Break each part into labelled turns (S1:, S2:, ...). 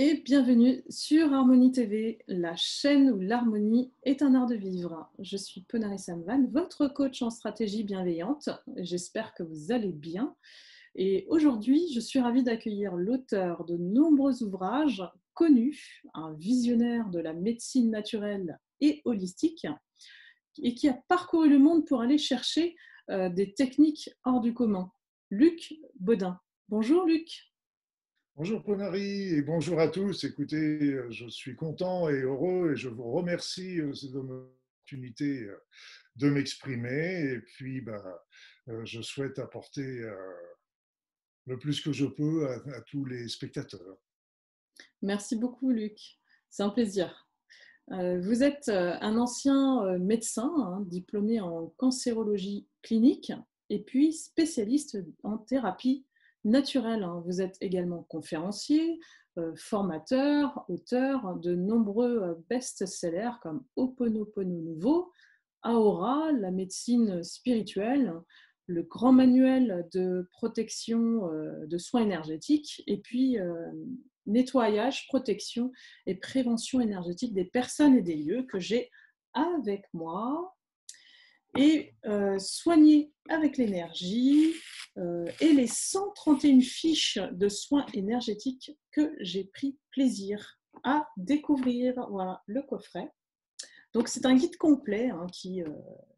S1: et bienvenue sur Harmonie TV, la chaîne où l'harmonie est un art de vivre. Je suis Ponari Samvan, votre coach en stratégie bienveillante. J'espère que vous allez bien. Et aujourd'hui, je suis ravie d'accueillir l'auteur de nombreux ouvrages connus, un visionnaire de la médecine naturelle et holistique, et qui a parcouru le monde pour aller chercher euh, des techniques hors du commun. Luc Baudin. Bonjour Luc.
S2: Bonjour Ponari et bonjour à tous. Écoutez, je suis content et heureux et je vous remercie de cette opportunité euh, de m'exprimer. Et puis, ben, euh, je souhaite apporter euh, le plus que je peux à, tous les spectateurs.
S1: Merci beaucoup, Luc. C'est un plaisir. Vous êtes un ancien médecin, hein, diplômé en cancérologie clinique et puis spécialiste en thérapie naturel. Hein. Vous êtes également conférencier, euh, formateur, auteur de nombreux euh, best-sellers comme Oponopono Nouveau, Aura, la médecine spirituelle, le grand manuel de protection euh, de soins énergétiques et puis nettoyage, protection et prévention énergétique des personnes et des lieux que j'ai avec moi et soigner avec l'énergie, euh, et les 131 fiches de soins énergétiques que j'ai pris plaisir à découvrir. Voilà le coffret. Donc c'est un guide complet hein, qui, euh,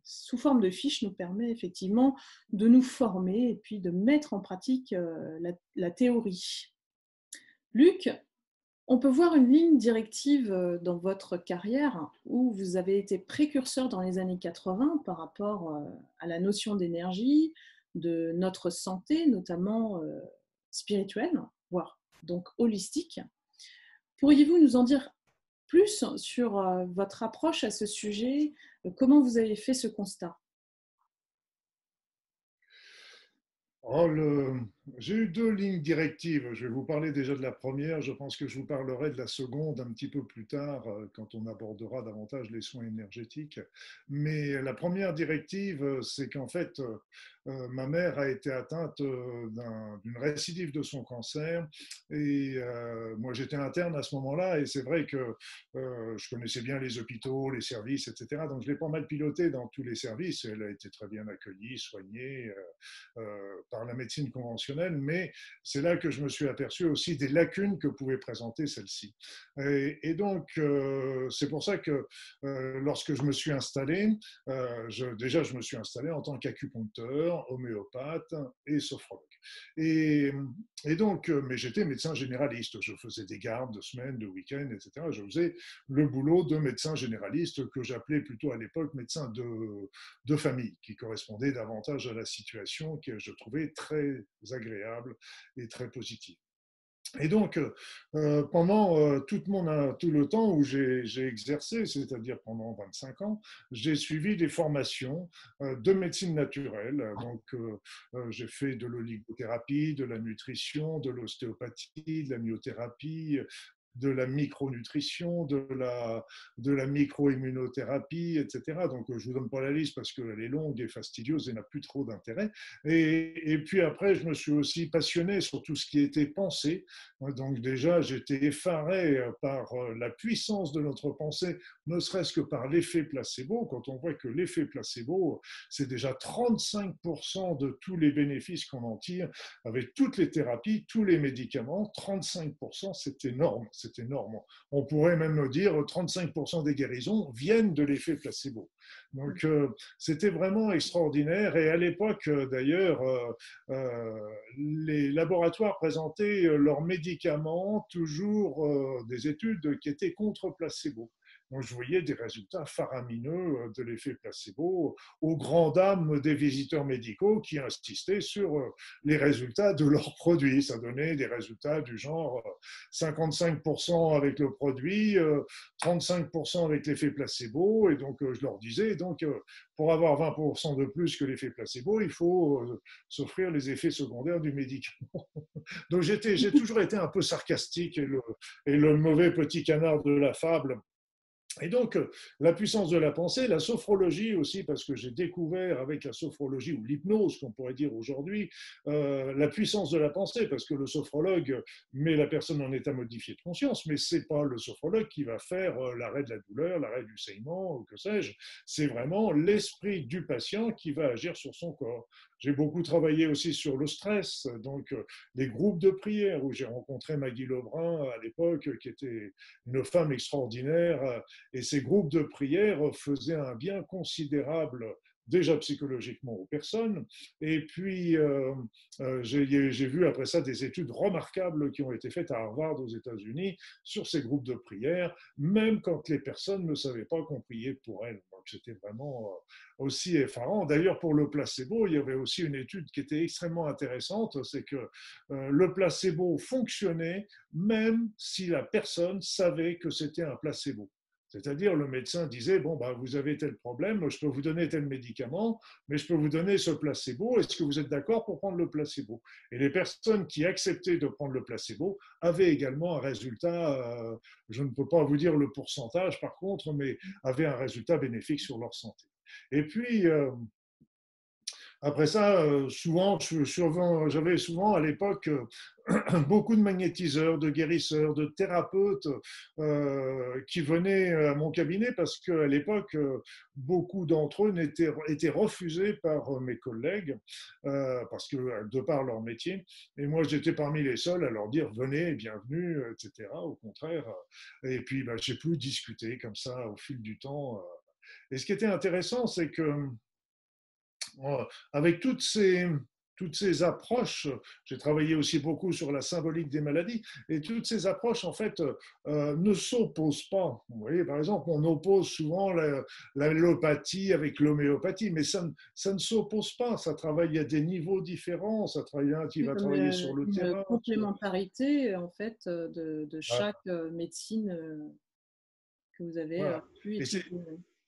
S1: sous forme de fiches, nous permet effectivement de nous former et puis de mettre en pratique euh, la, théorie. Luc, on peut voir une ligne directive dans votre carrière où vous avez été précurseur dans les années 80 par rapport à la notion d'énergie, de notre santé, notamment euh, spirituelle, voire donc holistique. Pourriez-vous nous en dire plus sur euh, votre approche à ce sujet? Comment vous avez fait ce constat?
S2: Oh, J'ai eu deux lignes directives. Je vais vous parler déjà de la première. Je pense que je vous parlerai de la seconde un petit peu plus tard, euh, quand on abordera davantage les soins énergétiques. Mais la première directive, c'est qu'en fait, euh, ma mère a été atteinte euh, d'une récidive de son cancer et euh, moi j'étais interne à ce moment-là et c'est vrai que je connaissais bien les hôpitaux, les services, etc. Donc je l'ai pas mal piloté dans tous les services. Elle a été très bien accueillie, soignée par la médecine conventionnelle, mais c'est là que je me suis aperçu aussi des lacunes que pouvait présenter celle-ci. Et, donc c'est pour ça que lorsque je me suis installé, je, déjà je me suis installé en tant qu'acupuncteur homéopathe et sophrologue. Et, donc, euh, mais j'étais médecin généraliste. Je faisais des gardes de semaines, de week-ends, etc. Je faisais le boulot de médecin généraliste que j'appelais plutôt à l'époque médecin de, de famille, qui correspondait davantage à la situation que je trouvais très agréable et très positive. Et donc, euh, pendant euh, tout, le temps où j'ai exercé, c'est-à-dire pendant 25 ans, j'ai suivi des formations euh, de médecine naturelle. Donc, j'ai fait de l'oligothérapie, de la nutrition, de l'ostéopathie, de la myothérapie, de la micronutrition, de la, de la microimmunothérapie, etc. Donc, je ne vous donne pas la liste parce qu'elle est longue et fastidieuse et n'a plus trop d'intérêt. Et, et, puis après, je me suis aussi passionné sur tout ce qui était pensée. Donc déjà, j'étais effaré par la puissance de notre pensée, ne serait-ce que par l'effet placebo. Quand on voit que l'effet placebo, c'est déjà 35% de tous les bénéfices qu'on en tire avec toutes les thérapies, tous les médicaments, 35%, c'est énorme c'est énorme. On pourrait même dire 35% des guérisons viennent de l'effet placebo. Donc euh, c'était vraiment extraordinaire. Et à l'époque, euh, d'ailleurs, euh, les laboratoires présentaient leurs médicaments, toujours des études qui étaient contre placebo. Donc, je voyais des résultats faramineux euh, de l'effet placebo aux grandes dames des visiteurs médicaux qui insistaient sur euh, les résultats de leurs produits. Ça donnait des résultats du genre 55% euh, avec le produit, 35% avec l'effet placebo. Et donc, je leur disais, donc, pour avoir 20% de plus que l'effet placebo, il faut s'offrir les effets secondaires du médicament. donc, j'ai toujours été un peu sarcastique et le mauvais petit canard de la fable Et donc, euh, la puissance de la pensée, la sophrologie aussi, parce que j'ai découvert avec la sophrologie ou l'hypnose, qu'on pourrait dire aujourd'hui, euh, la puissance de la pensée, parce que le sophrologue met la personne en état modifié de conscience, mais c'est pas le sophrologue qui va faire euh, l'arrêt de la douleur, l'arrêt du saignement, ou que sais-je. C'est vraiment l'esprit du patient qui va agir sur son corps. J'ai beaucoup travaillé aussi sur le stress, donc les groupes de prière où j'ai rencontré Maggie Lebrun à l'époque, qui était une femme extraordinaire, et ces groupes de prière faisaient un bien considérable déjà psychologiquement aux personnes. Et puis, euh, euh, j'ai vu après ça des études remarquables qui ont été faites à Harvard aux États-Unis sur ces groupes de prière, même quand les personnes ne savaient pas qu'on priait pour elles. Donc, c'était vraiment euh, aussi effarant. D'ailleurs, pour le placebo, il y avait aussi une étude qui était extrêmement intéressante, c'est que le placebo fonctionnait même si la personne savait que c'était un placebo. C'est-à-dire, le médecin disait, bon, bah, vous avez tel problème, je peux vous donner tel médicament, mais je peux vous donner ce placebo, est-ce que vous êtes d'accord pour prendre le placebo? Et les personnes qui acceptaient de prendre le placebo avaient également un résultat, euh, je ne peux pas vous dire le pourcentage par contre, mais avaient un résultat bénéfique sur leur santé. Et puis, euh, après ça, euh, souvent, j'avais souvent à l'époque euh, beaucoup de magnétiseurs, de guérisseurs, de thérapeutes euh, qui venaient à mon cabinet parce qu'à l'époque, beaucoup d'entre eux étaient, refusés par mes collègues parce que de par leur métier. Et moi, j'étais parmi les seuls à leur dire venez, bienvenue, etc. Au contraire. Et puis, bah, j'ai pu discuter comme ça au fil du temps. Et ce qui était intéressant, c'est que avec toutes ces, toutes ces approches, j'ai travaillé aussi beaucoup sur la symbolique des maladies, et toutes ces approches, en fait, euh, ne s'opposent pas. Vous voyez, par exemple, on oppose souvent l'allopathie avec l'homéopathie, mais ça, ça ne s'oppose pas, ça travaille à des niveaux différents, ça travaille un qui va travailler sur le terrain. Une
S1: complémentarité, en fait, de, de chaque euh, médecine euh, que vous avez pu étudier.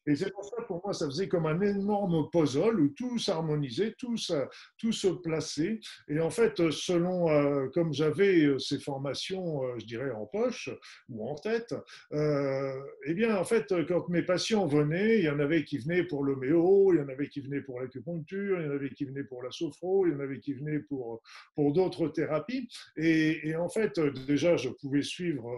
S2: Et c'est pour ça, pour moi, ça faisait comme un énorme puzzle où tout s'harmonisait, tout, tout se plaçait. Et en fait, selon, euh, comme j'avais euh, ces formations, euh, je dirais, en poche ou en tête, eh bien, en fait, quand mes patients venaient, il y en avait qui venaient pour l'homéo, il y en avait qui venaient pour l'acupuncture, il y en avait qui venaient pour la sophro, il y en avait qui venaient pour, pour d'autres thérapies. Et, en fait, déjà, je pouvais suivre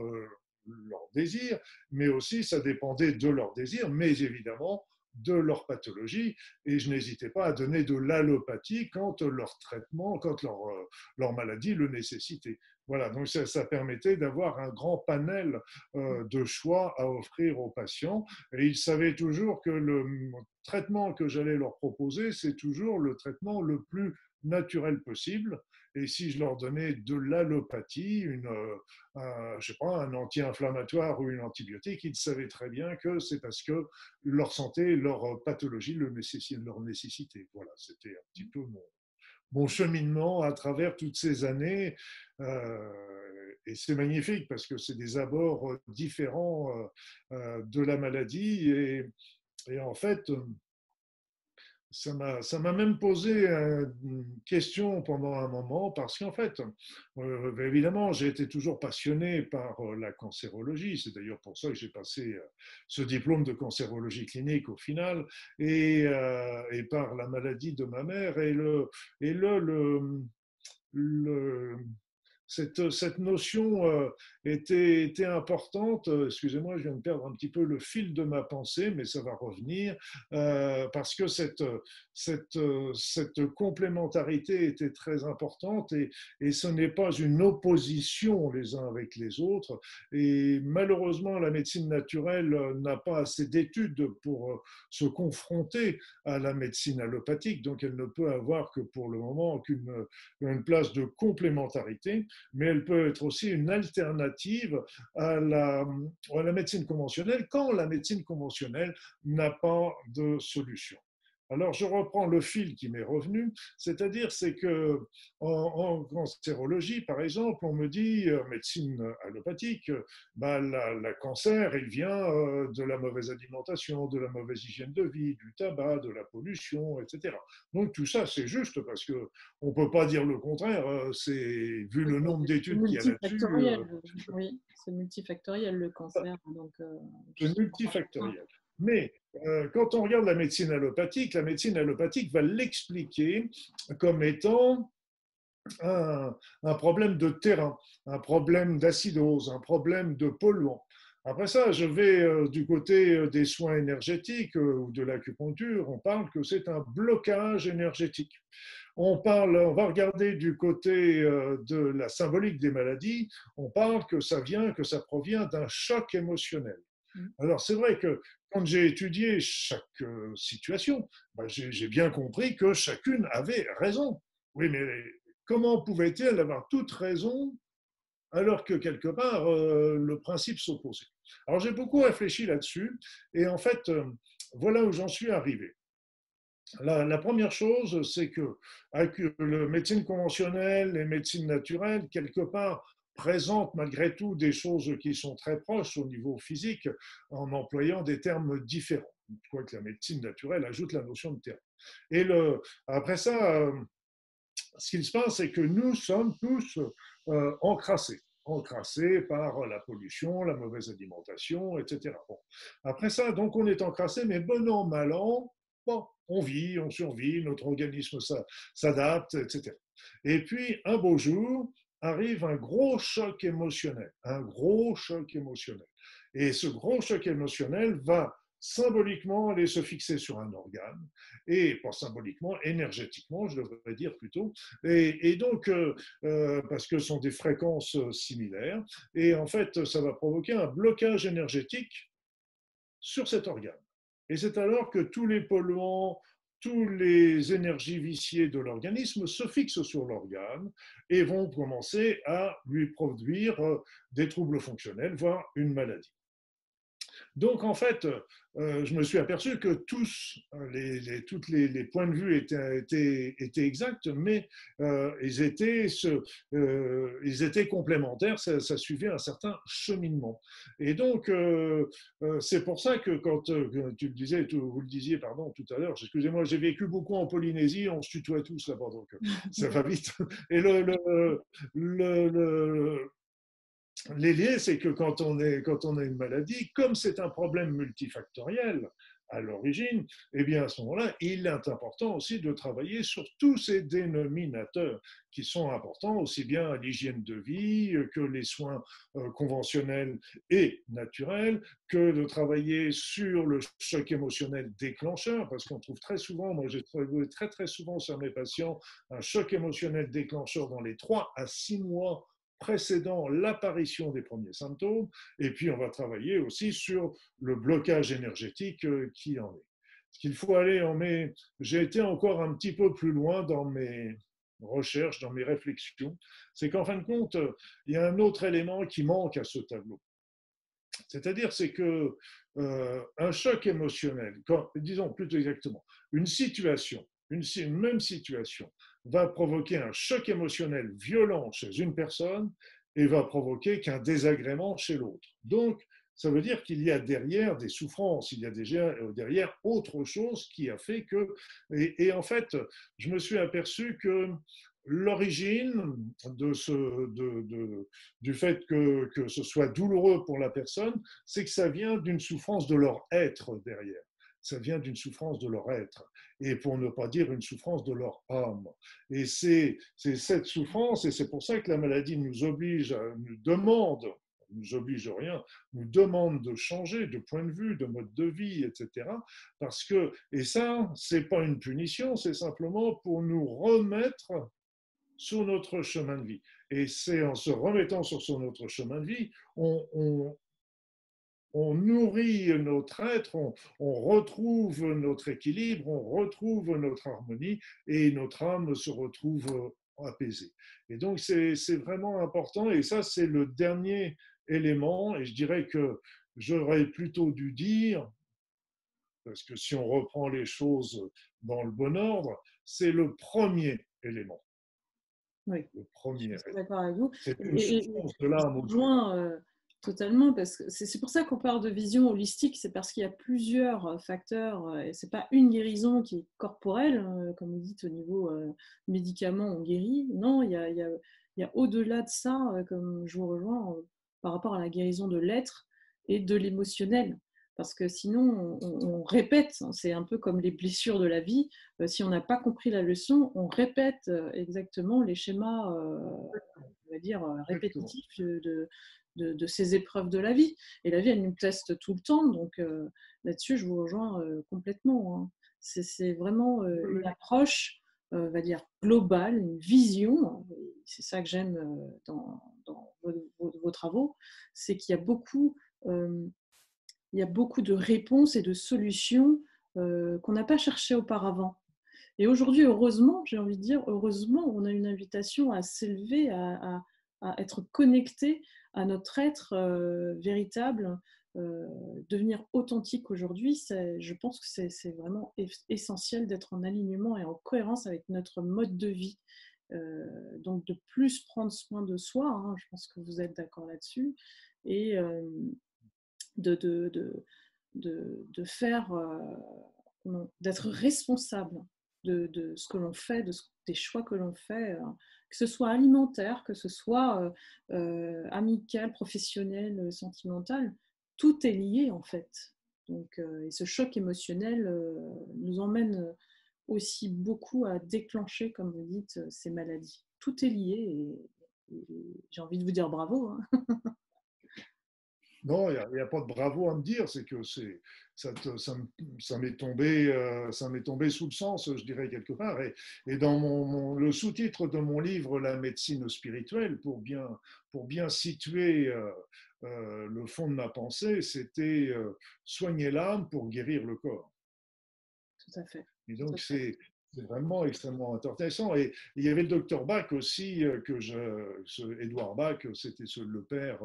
S2: leur désir, mais aussi ça dépendait de leur désir, mais évidemment de leur pathologie, et je n'hésitais pas à donner de l'allopathie quand leur traitement, quand leur, euh, leur maladie le nécessitait. Voilà, donc ça, permettait d'avoir un grand panel euh, de choix à offrir aux patients, et ils savaient toujours que le traitement que j'allais leur proposer, c'est toujours le traitement le plus naturel possible, et si je leur donnais de l'allopathie, une, euh, un, sais pas, un anti-inflammatoire ou une antibiotique, ils savaient très bien que c'est parce que leur santé, leur pathologie le nécessitait, leur nécessité. Voilà, c'était un petit peu mon, cheminement à travers toutes ces années. Euh, et c'est magnifique parce que c'est des abords différents euh, de la maladie. Et en fait, ça m'a même posé une question pendant un moment parce qu'en fait, euh, évidemment, j'ai été toujours passionné par euh, la cancérologie. C'est d'ailleurs pour ça que j'ai passé euh, ce diplôme de cancérologie clinique au final et, par la maladie de ma mère et le, et le, le cette, cette, notion était, était importante. Excusez-moi, je viens de perdre un petit peu le fil de ma pensée, mais ça va revenir, euh, parce que cette, cette, cette, complémentarité était très importante et, et ce n'est pas une opposition les uns avec les autres. Et malheureusement, la médecine naturelle n'a pas assez d'études pour se confronter à la médecine allopathique, donc elle ne peut avoir que pour le moment qu'une une place de complémentarité, mais elle peut être aussi une alternative à la, médecine conventionnelle quand la médecine conventionnelle n'a pas de solution. Alors, je reprends le fil qui m'est revenu, c'est-à-dire c'est que en, cancérologie, par exemple, on me dit, en médecine allopathique, bah, la, cancer, il vient euh, de la mauvaise alimentation, de la mauvaise hygiène de vie, du tabac, de la pollution, etc. Donc tout ça, c'est juste parce que on peut pas dire le contraire. Euh, c'est vu le nombre d'études qu'il y a là-dessus.
S1: Euh, oui, c'est multifactoriel le cancer.
S2: c'est multifactoriel. Mais euh, quand on regarde la médecine allopathique, la médecine allopathique va l'expliquer comme étant un, problème de terrain, un problème d'acidose, un problème de polluant. Après ça, je vais euh, du côté euh, des soins énergétiques ou de l'acupuncture, on parle que c'est un blocage énergétique. On, parle, on va regarder du côté de la symbolique des maladies, on parle que ça vient, que ça provient d'un choc émotionnel. Mmh. Alors c'est vrai que quand j'ai étudié chaque euh, situation, bah, j'ai bien compris que chacune avait raison. Oui, mais comment pouvait-elle avoir toute raison alors que quelque part euh, le principe s'opposait? Alors j'ai beaucoup réfléchi là-dessus et en fait, euh, voilà où j'en suis arrivé. La, première chose, c'est que avec la médecine conventionnelle et médecine naturelle, quelque part, présente malgré tout des choses qui sont très proches au niveau physique en employant des termes différents. Quoique la médecine naturelle ajoute la notion de terme. Et après ça, euh, ce qu'il se passe, c'est que nous sommes tous euh, encrassés encrassés par la pollution, la mauvaise alimentation, etc. Après ça, donc on est encrassé, mais bon an, mal an, bon, on vit, on survit, notre organisme s'adapte, etc. Et puis, un beau jour, arrive un gros choc émotionnel, un gros choc émotionnel. Et ce gros choc émotionnel va symboliquement aller se fixer sur un organe, et pas symboliquement, énergétiquement, je devrais dire plutôt, et, donc, euh, euh, parce que ce sont des fréquences similaires, et en fait, ça va provoquer un blocage énergétique sur cet organe. Et c'est alors que tous les polluants, tous les énergies viciées de l'organisme se fixent sur l'organe et vont commencer à lui produire euh, des troubles fonctionnels, voire une maladie. Donc, en fait, euh, je me suis aperçu que tous les, les, points de vue étaient, exacts, mais euh, ils, étaient euh, ils étaient complémentaires, ça, suivait un certain cheminement. Et donc, c'est pour ça que quand tu le disais, vous le disiez, pardon, tout à l'heure, excusez-moi, j'ai vécu beaucoup en Polynésie, on se tutoie tous là-bas, donc ça va vite. Et le, le L'idée, c'est que quand on, est, a une maladie, comme c'est un problème multifactoriel à l'origine, eh bien à ce moment-là, il est important aussi de travailler sur tous ces dénominateurs qui sont importants, aussi bien l'hygiène de vie que les soins euh, conventionnels et naturels, que de travailler sur le choc émotionnel déclencheur, parce qu'on trouve très souvent, moi j'ai trouvé très très souvent sur mes patients, un choc émotionnel déclencheur dans les 3 à 6 mois précédant l'apparition des premiers symptômes, et puis on va travailler aussi sur le blocage énergétique euh, qui en est. Ce qu'il faut aller en mai, j'ai été encore un petit peu plus loin dans mes recherches, dans mes réflexions, c'est qu'en fin de compte, il y a un autre élément qui manque à ce tableau. C'est-à-dire, c'est que euh, un choc émotionnel, disons plutôt exactement, une situation, une même situation, va provoquer un choc émotionnel violent chez une personne et va provoquer qu'un désagrément chez l'autre. Donc, ça veut dire qu'il y a derrière des souffrances, il y a euh, derrière autre chose qui a fait que... Et, en fait, je me suis aperçu que l'origine de ce, de, du fait que, que ce soit douloureux pour la personne, c'est que ça vient d'une souffrance de leur être derrière ça vient d'une souffrance de leur être, et pour ne pas dire une souffrance de leur âme. Et c'est cette souffrance, et c'est pour ça que la maladie nous oblige, nous demande, nous oblige rien, nous demande de changer de point de vue, de mode de vie, etc. Parce que, et ça, c'est pas une punition, c'est simplement pour nous remettre sur notre chemin de vie. Et c'est en se remettant sur, notre chemin de vie, on, on nourrit notre être, on, retrouve notre équilibre, on retrouve notre harmonie et notre âme se retrouve apaisée. Et donc c'est vraiment important et ça c'est le dernier élément et je dirais que j'aurais plutôt dû dire parce que si on reprend les choses dans le bon ordre, c'est le premier élément.
S1: Oui.
S2: Le premier.
S1: Je suis d'accord avec vous.
S2: C'est une source de l'âme.
S1: Euh, totalement, parce que c'est pour ça qu'on parle de vision holistique, c'est parce qu'il y a plusieurs euh, facteurs, euh, et c'est pas une guérison qui est corporelle, comme vous dites au niveau médicaments, on guérit. Non, il y a, au-delà de ça, comme je vous rejoins, par rapport à la guérison de l'être et de l'émotionnel parce que sinon on, répète, hein, c'est un peu comme les blessures de la vie, euh, si on n'a pas compris la leçon, on répète euh, exactement les schémas, euh, on va dire, répétitifs de, de, ces épreuves de la vie. Et la vie, elle nous teste tout le temps, donc là-dessus, je vous rejoins complètement. Hein. C'est vraiment une approche, on va dire, globale, une vision, c'est ça que j'aime dans, vos, vos, travaux, c'est qu'il y a beaucoup il y a beaucoup de réponses et de solutions euh, qu'on n'a pas cherchées auparavant. Et aujourd'hui, heureusement, j'ai envie de dire, heureusement, on a une invitation à s'élever, à, être connecté à notre être euh, véritable, euh, devenir authentique aujourd'hui. Je pense que c'est vraiment essentiel d'être en alignement et en cohérence avec notre mode de vie. donc de plus prendre soin de soi, hein, je pense que vous êtes d'accord là-dessus, et, de, faire, euh, d'être responsable de, ce que l'on fait, de des choix que l'on fait, euh, que ce soit alimentaire, que ce soit euh, amical, professionnel, sentimental, tout est lié en fait. Donc, et ce choc émotionnel nous emmène aussi beaucoup à déclencher, comme vous dites, ces maladies. Tout est lié et, j'ai envie de vous dire bravo. Hein.
S2: Non, il n'y a, pas de bravo à me dire, c'est que c'est, ça, ça, m'est tombé, euh, ça m'est tombé sous le sens, je dirais quelque part. Et, et dans mon, le sous-titre de mon livre, La médecine spirituelle, pour bien, pour bien situer euh, euh, le fond de ma pensée, c'était soigner l'âme pour guérir le corps.
S1: Tout à fait.
S2: Et donc, c'est, c'est vraiment extrêmement intéressant. Et il y avait le docteur Bach aussi, euh, que je, Edouard Bach, c'était le père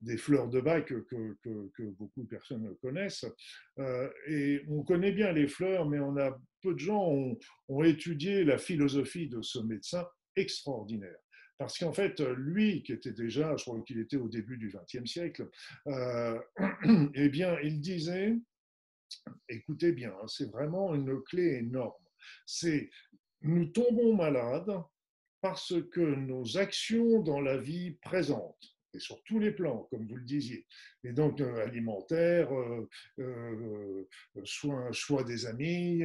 S2: des fleurs de Bach que, que, beaucoup de personnes connaissent. Euh, et on connaît bien les fleurs, mais on a peu de gens ont, ont étudié la philosophie de ce médecin extraordinaire. Parce qu'en fait, lui, qui était déjà, je crois qu'il était au début du XXe siècle, euh, eh bien, il disait, écoutez bien, hein, c'est vraiment une clé énorme c'est nous tombons malades parce que nos actions dans la vie présente, et sur tous les plans, comme vous le disiez, et donc euh, alimentaire, euh, euh, choix, des amis,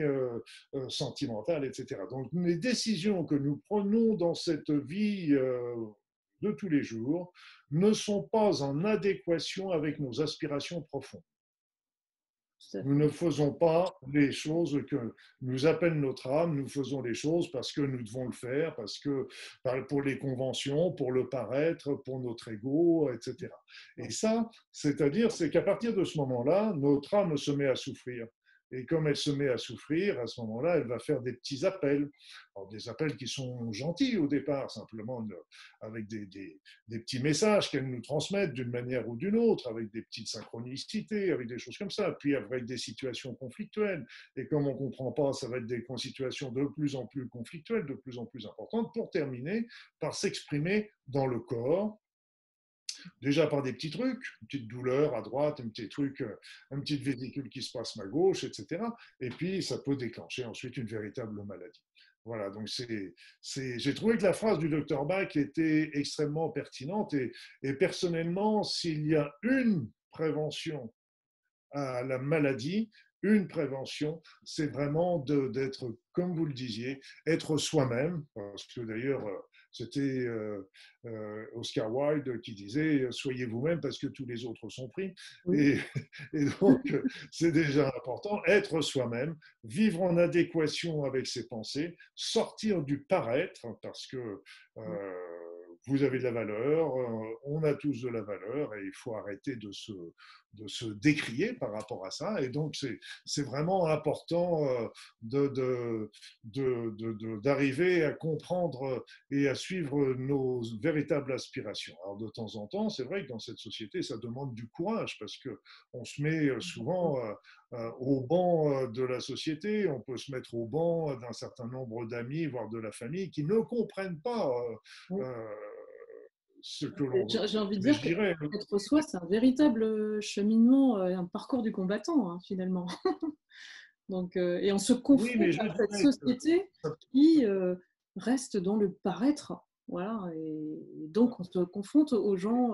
S2: sentimental, etc. Donc les décisions que nous prenons dans cette vie de tous les jours ne sont pas en adéquation avec nos aspirations profondes. Nous ne faisons pas les choses que nous appelle notre âme, nous faisons les choses parce que nous devons le faire, parce que pour les conventions, pour le paraître, pour notre ego, etc. Et ça, c'est-à-dire, c'est qu'à partir de ce moment-là, notre âme se met à souffrir. Et comme elle se met à souffrir, à ce moment-là, elle va faire des petits appels. des appels qui sont gentils au départ, simplement avec des, des, petits messages qu'elle nous transmettent d'une manière ou d'une autre, avec des petites synchronicités, avec des choses comme ça, puis avec des situations conflictuelles. Et comme on ne comprend pas, ça va être des situations de plus en plus conflictuelles, de plus en plus importantes, pour terminer par s'exprimer dans le corps, déjà par des petits trucs, une petite douleur à droite, un petit truc, euh, un petit vésicule qui se passe à gauche, etc. Et puis, ça peut déclencher ensuite une véritable maladie. Voilà, donc c'est, j'ai trouvé que la phrase du docteur Bach était extrêmement pertinente et, et personnellement, s'il y a une prévention à la maladie, une prévention, c'est vraiment d'être, comme vous le disiez, être soi-même, parce que d'ailleurs, euh, c'était euh, euh, Oscar Wilde qui disait Soyez vous-même parce que tous les autres sont pris. Et, donc, c'est déjà important. Être soi-même, vivre en adéquation avec ses pensées, sortir du paraître parce que. Euh, vous avez de la valeur, on a tous de la valeur et il faut arrêter de se, de se décrier par rapport à ça. Et donc, c'est vraiment important d'arriver de, de, à comprendre et à suivre nos véritables aspirations. Alors, de temps en temps, c'est vrai que dans cette société, ça demande du courage parce qu'on se met souvent au banc de la société, on peut se mettre au banc d'un certain nombre d'amis, voire de la famille, qui ne comprennent pas
S1: j'ai envie de dire qu'être soi, c'est un véritable euh, cheminement, euh, un parcours du combattant, hein, finalement. Donc, euh, et on se confronte à cette société qui reste dans le paraître. Voilà, et donc on se confronte aux gens,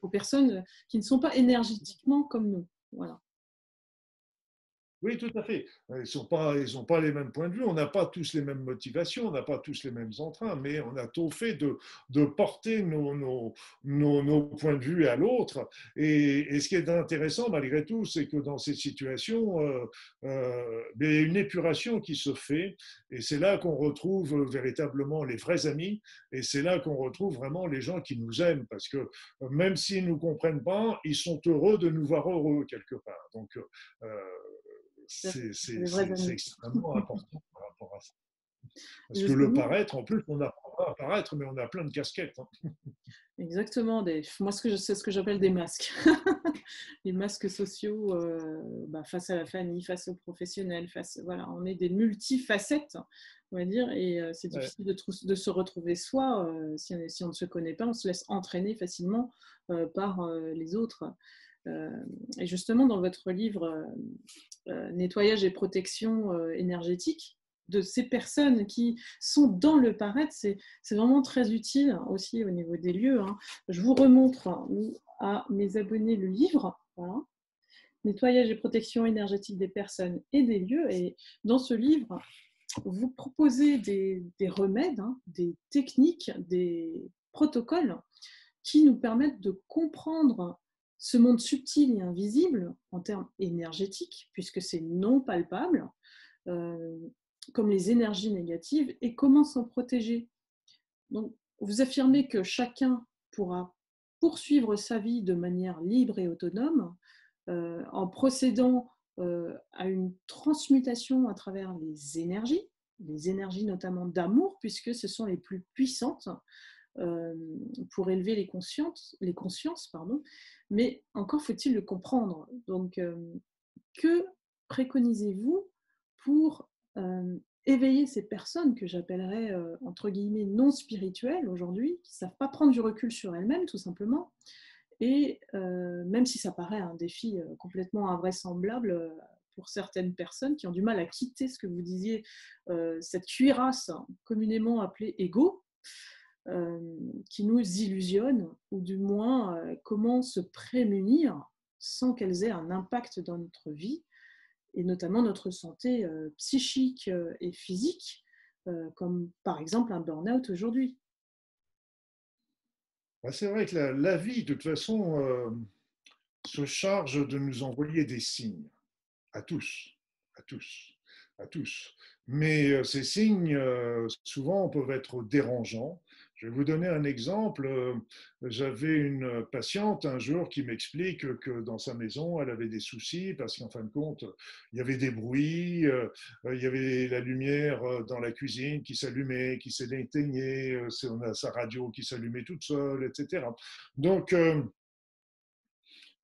S1: aux personnes qui ne sont pas énergétiquement comme nous. Voilà.
S2: Oui, tout à fait. Ils n'ont pas, pas les mêmes points de vue, on n'a pas tous les mêmes motivations, on n'a pas tous les mêmes entrains, mais on a tout fait de, porter nos, points de vue à l'autre. Et, ce qui est intéressant, malgré tout, c'est que dans ces situations, euh, euh, il y a une épuration qui se fait, et c'est là qu'on retrouve véritablement les vrais amis, et c'est là qu'on retrouve vraiment les gens qui nous aiment, parce que même s'ils ne nous comprennent pas, ils sont heureux de nous voir heureux quelque part. Donc, euh, c'est extrêmement important par rapport à ça. Parce que le paraître, en plus, on apprend pas à paraître, mais on a plein de casquettes. Hein.
S1: Exactement. Des... Moi, c'est ce que j'appelle des masques. les masques sociaux euh, bah, face à la famille, face aux professionnels. Face... Voilà, on est des multifacettes, on va dire, et euh, c'est difficile de, de, se retrouver soi. Euh, si, on, si, on, ne se connaît pas, on se laisse entraîner facilement par les autres. Euh, et justement, dans votre livre euh, euh, Nettoyage et protection énergétique, de ces personnes qui sont dans le paraître, c'est vraiment très utile aussi au niveau des lieux. Hein. Je vous remontre à mes abonnés le livre. Nettoyage et protection énergétique des personnes et des lieux. Et dans ce livre, vous proposez des, remèdes, hein, des techniques, des protocoles qui nous permettent de comprendre ce monde subtil et invisible en termes énergétiques, puisque c'est non palpable, euh, comme les énergies négatives, et comment s'en protéger? Donc, vous affirmez que chacun pourra poursuivre sa vie de manière libre et autonome euh, en procédant euh, à une transmutation à travers les énergies, les énergies notamment d'amour, puisque ce sont les plus puissantes pour élever les consciences, les consciences pardon, mais encore faut-il le comprendre. Donc, euh, que préconisez-vous pour euh, éveiller ces personnes que j'appellerais euh, entre guillemets non spirituelles aujourd'hui, qui ne savent pas prendre du recul sur elles-mêmes tout simplement, et même si ça paraît un défi complètement invraisemblable pour certaines personnes qui ont du mal à quitter ce que vous disiez, cette cuirasse communément appelée ego, euh, qui nous illusionnent, ou du moins euh, comment se prémunir sans qu'elles aient un impact dans notre vie, et notamment notre santé euh, psychique et physique, comme par exemple un burn-out aujourd'hui.
S2: Bah, c'est vrai que la, vie, de toute façon, se charge de nous envoyer des signes, à tous, à tous, à tous. Mais ces signes, souvent, peuvent être dérangeants, je vais vous donner un exemple. J'avais une patiente un jour qui m'explique que dans sa maison, elle avait des soucis parce qu'en fin de compte, il y avait des bruits, euh, il y avait la lumière dans la cuisine qui s'allumait, qui s'éteignait, on a sa radio qui s'allumait toute seule, etc. Donc, euh,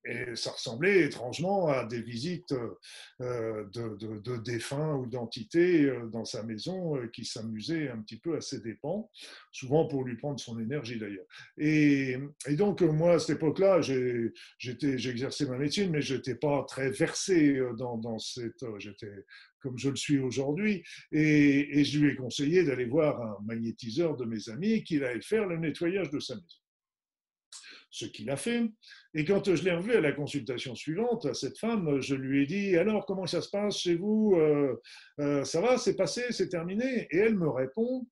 S2: et ça ressemblait étrangement à des visites euh, de, défunts ou d'entités euh, dans sa maison euh, qui s'amusaient un petit peu à ses dépens, souvent pour lui prendre son énergie d'ailleurs. Et, donc moi, à cette époque-là, j'exerçais ma médecine, mais je n'étais pas très versé dans, cette... J'étais comme je le suis aujourd'hui, et, et je lui ai conseillé d'aller voir un magnétiseur de mes amis qui allait faire le nettoyage de sa maison ce qu'il a fait. Et quand je l'ai revu à la consultation suivante, à cette femme, je lui ai dit Alors, comment ça se passe chez vous? Euh, euh, Ça va, c'est passé, c'est terminé Et elle me répond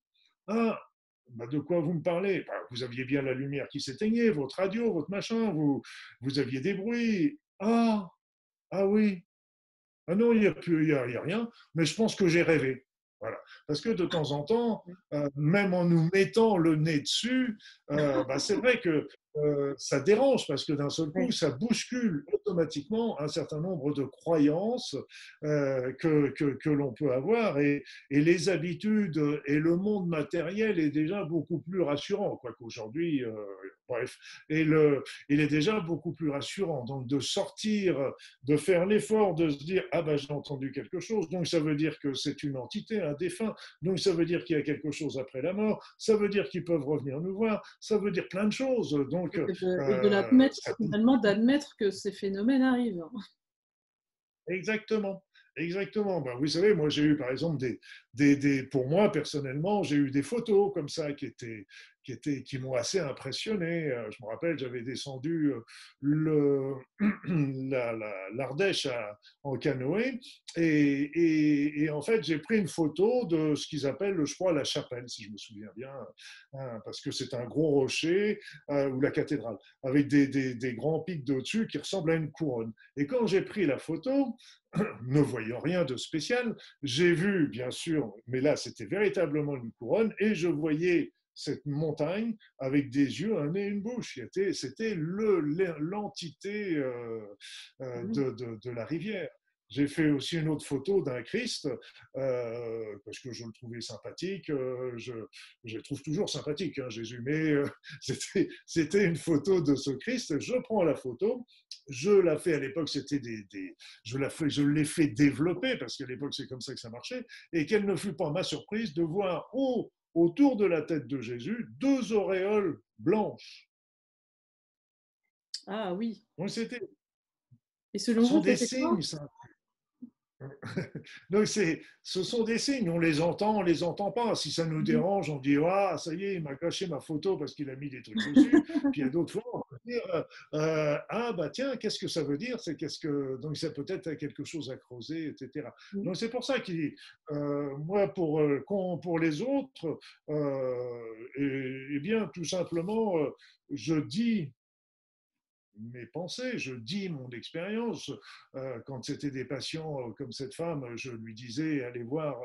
S2: Ah, bah, de quoi vous me parlez? Bah, Vous aviez bien la lumière qui s'éteignait, votre radio, votre machin, vous, vous aviez des bruits. Ah, ah oui. Ah non, il n'y a, plus, a rien, mais je pense que j'ai rêvé. Voilà. Parce que de temps en temps, euh, même en nous mettant le nez dessus, euh, bah, c'est vrai que euh, ça dérange parce que d'un seul coup, ça bouscule automatiquement un certain nombre de croyances que, que, que l'on peut avoir et, et, les habitudes et le monde matériel est déjà beaucoup plus rassurant, quoi qu'aujourd'hui, bref, et le, il est déjà beaucoup plus rassurant. Donc de sortir, de faire l'effort de se dire, ah ben j'ai entendu quelque chose, donc ça veut dire que c'est une entité, un défunt, donc ça veut dire qu'il y a quelque chose après la mort, ça veut dire qu'ils peuvent revenir nous voir, ça veut dire plein de choses. Donc,
S1: et de, euh, l'admettre, finalement, d'admettre que ces phénomènes arrivent.
S2: Exactement. Exactement. Ben, vous savez, moi j'ai eu par exemple des, des, des, pour moi personnellement, j'ai eu des photos comme ça qui étaient qui, m'ont assez impressionné. Euh, je me rappelle, j'avais descendu euh, l'Ardèche en canoë et, en fait, j'ai pris une photo de ce qu'ils appellent, je crois, la chapelle, si je me souviens bien, hein, parce que c'est un gros rocher euh, ou la cathédrale, avec des, des grands pics d'au-dessus qui ressemblent à une couronne. Et quand j'ai pris la photo, ne voyant rien de spécial, j'ai vu, bien sûr, mais là c'était véritablement une couronne, et je voyais cette montagne avec des yeux, un nez et une bouche. C'était l'entité euh, euh, de, de, la rivière. J'ai fait aussi une autre photo d'un Christ euh, parce que je le trouvais sympathique. je, je, le trouve toujours sympathique, hein, Jésus, mais c'était une photo de ce Christ. Je prends la photo, je la fais à l'époque, c'était des, des, je la fais, je l'ai fait développer parce qu'à l'époque c'est comme ça que ça marchait, et quelle ne fut pas ma surprise de voir au autour de la tête de Jésus deux auréoles blanches.
S1: Ah oui.
S2: Donc c'était.
S1: Et selon vous,
S2: des signes, Donc, ce sont des signes, on les entend, on les entend pas. Si ça nous mhm. dérange, on dit Ah, ça y est, il m'a caché ma photo parce qu'il a mis des trucs dessus. Puis il y a d'autres fois, dire euh, Ah, bah tiens, qu'est-ce que ça veut dire C'est qu'est-ce que. Donc, c'est peut-être quelque chose à creuser, etc. Mhm. Donc, c'est pour ça que euh, moi, pour, euh, pour les autres, et, eh bien, tout simplement, je dis mes pensées, je dis mon expérience. Euh, quand c'était des patients euh, comme cette femme, je lui disais allez voir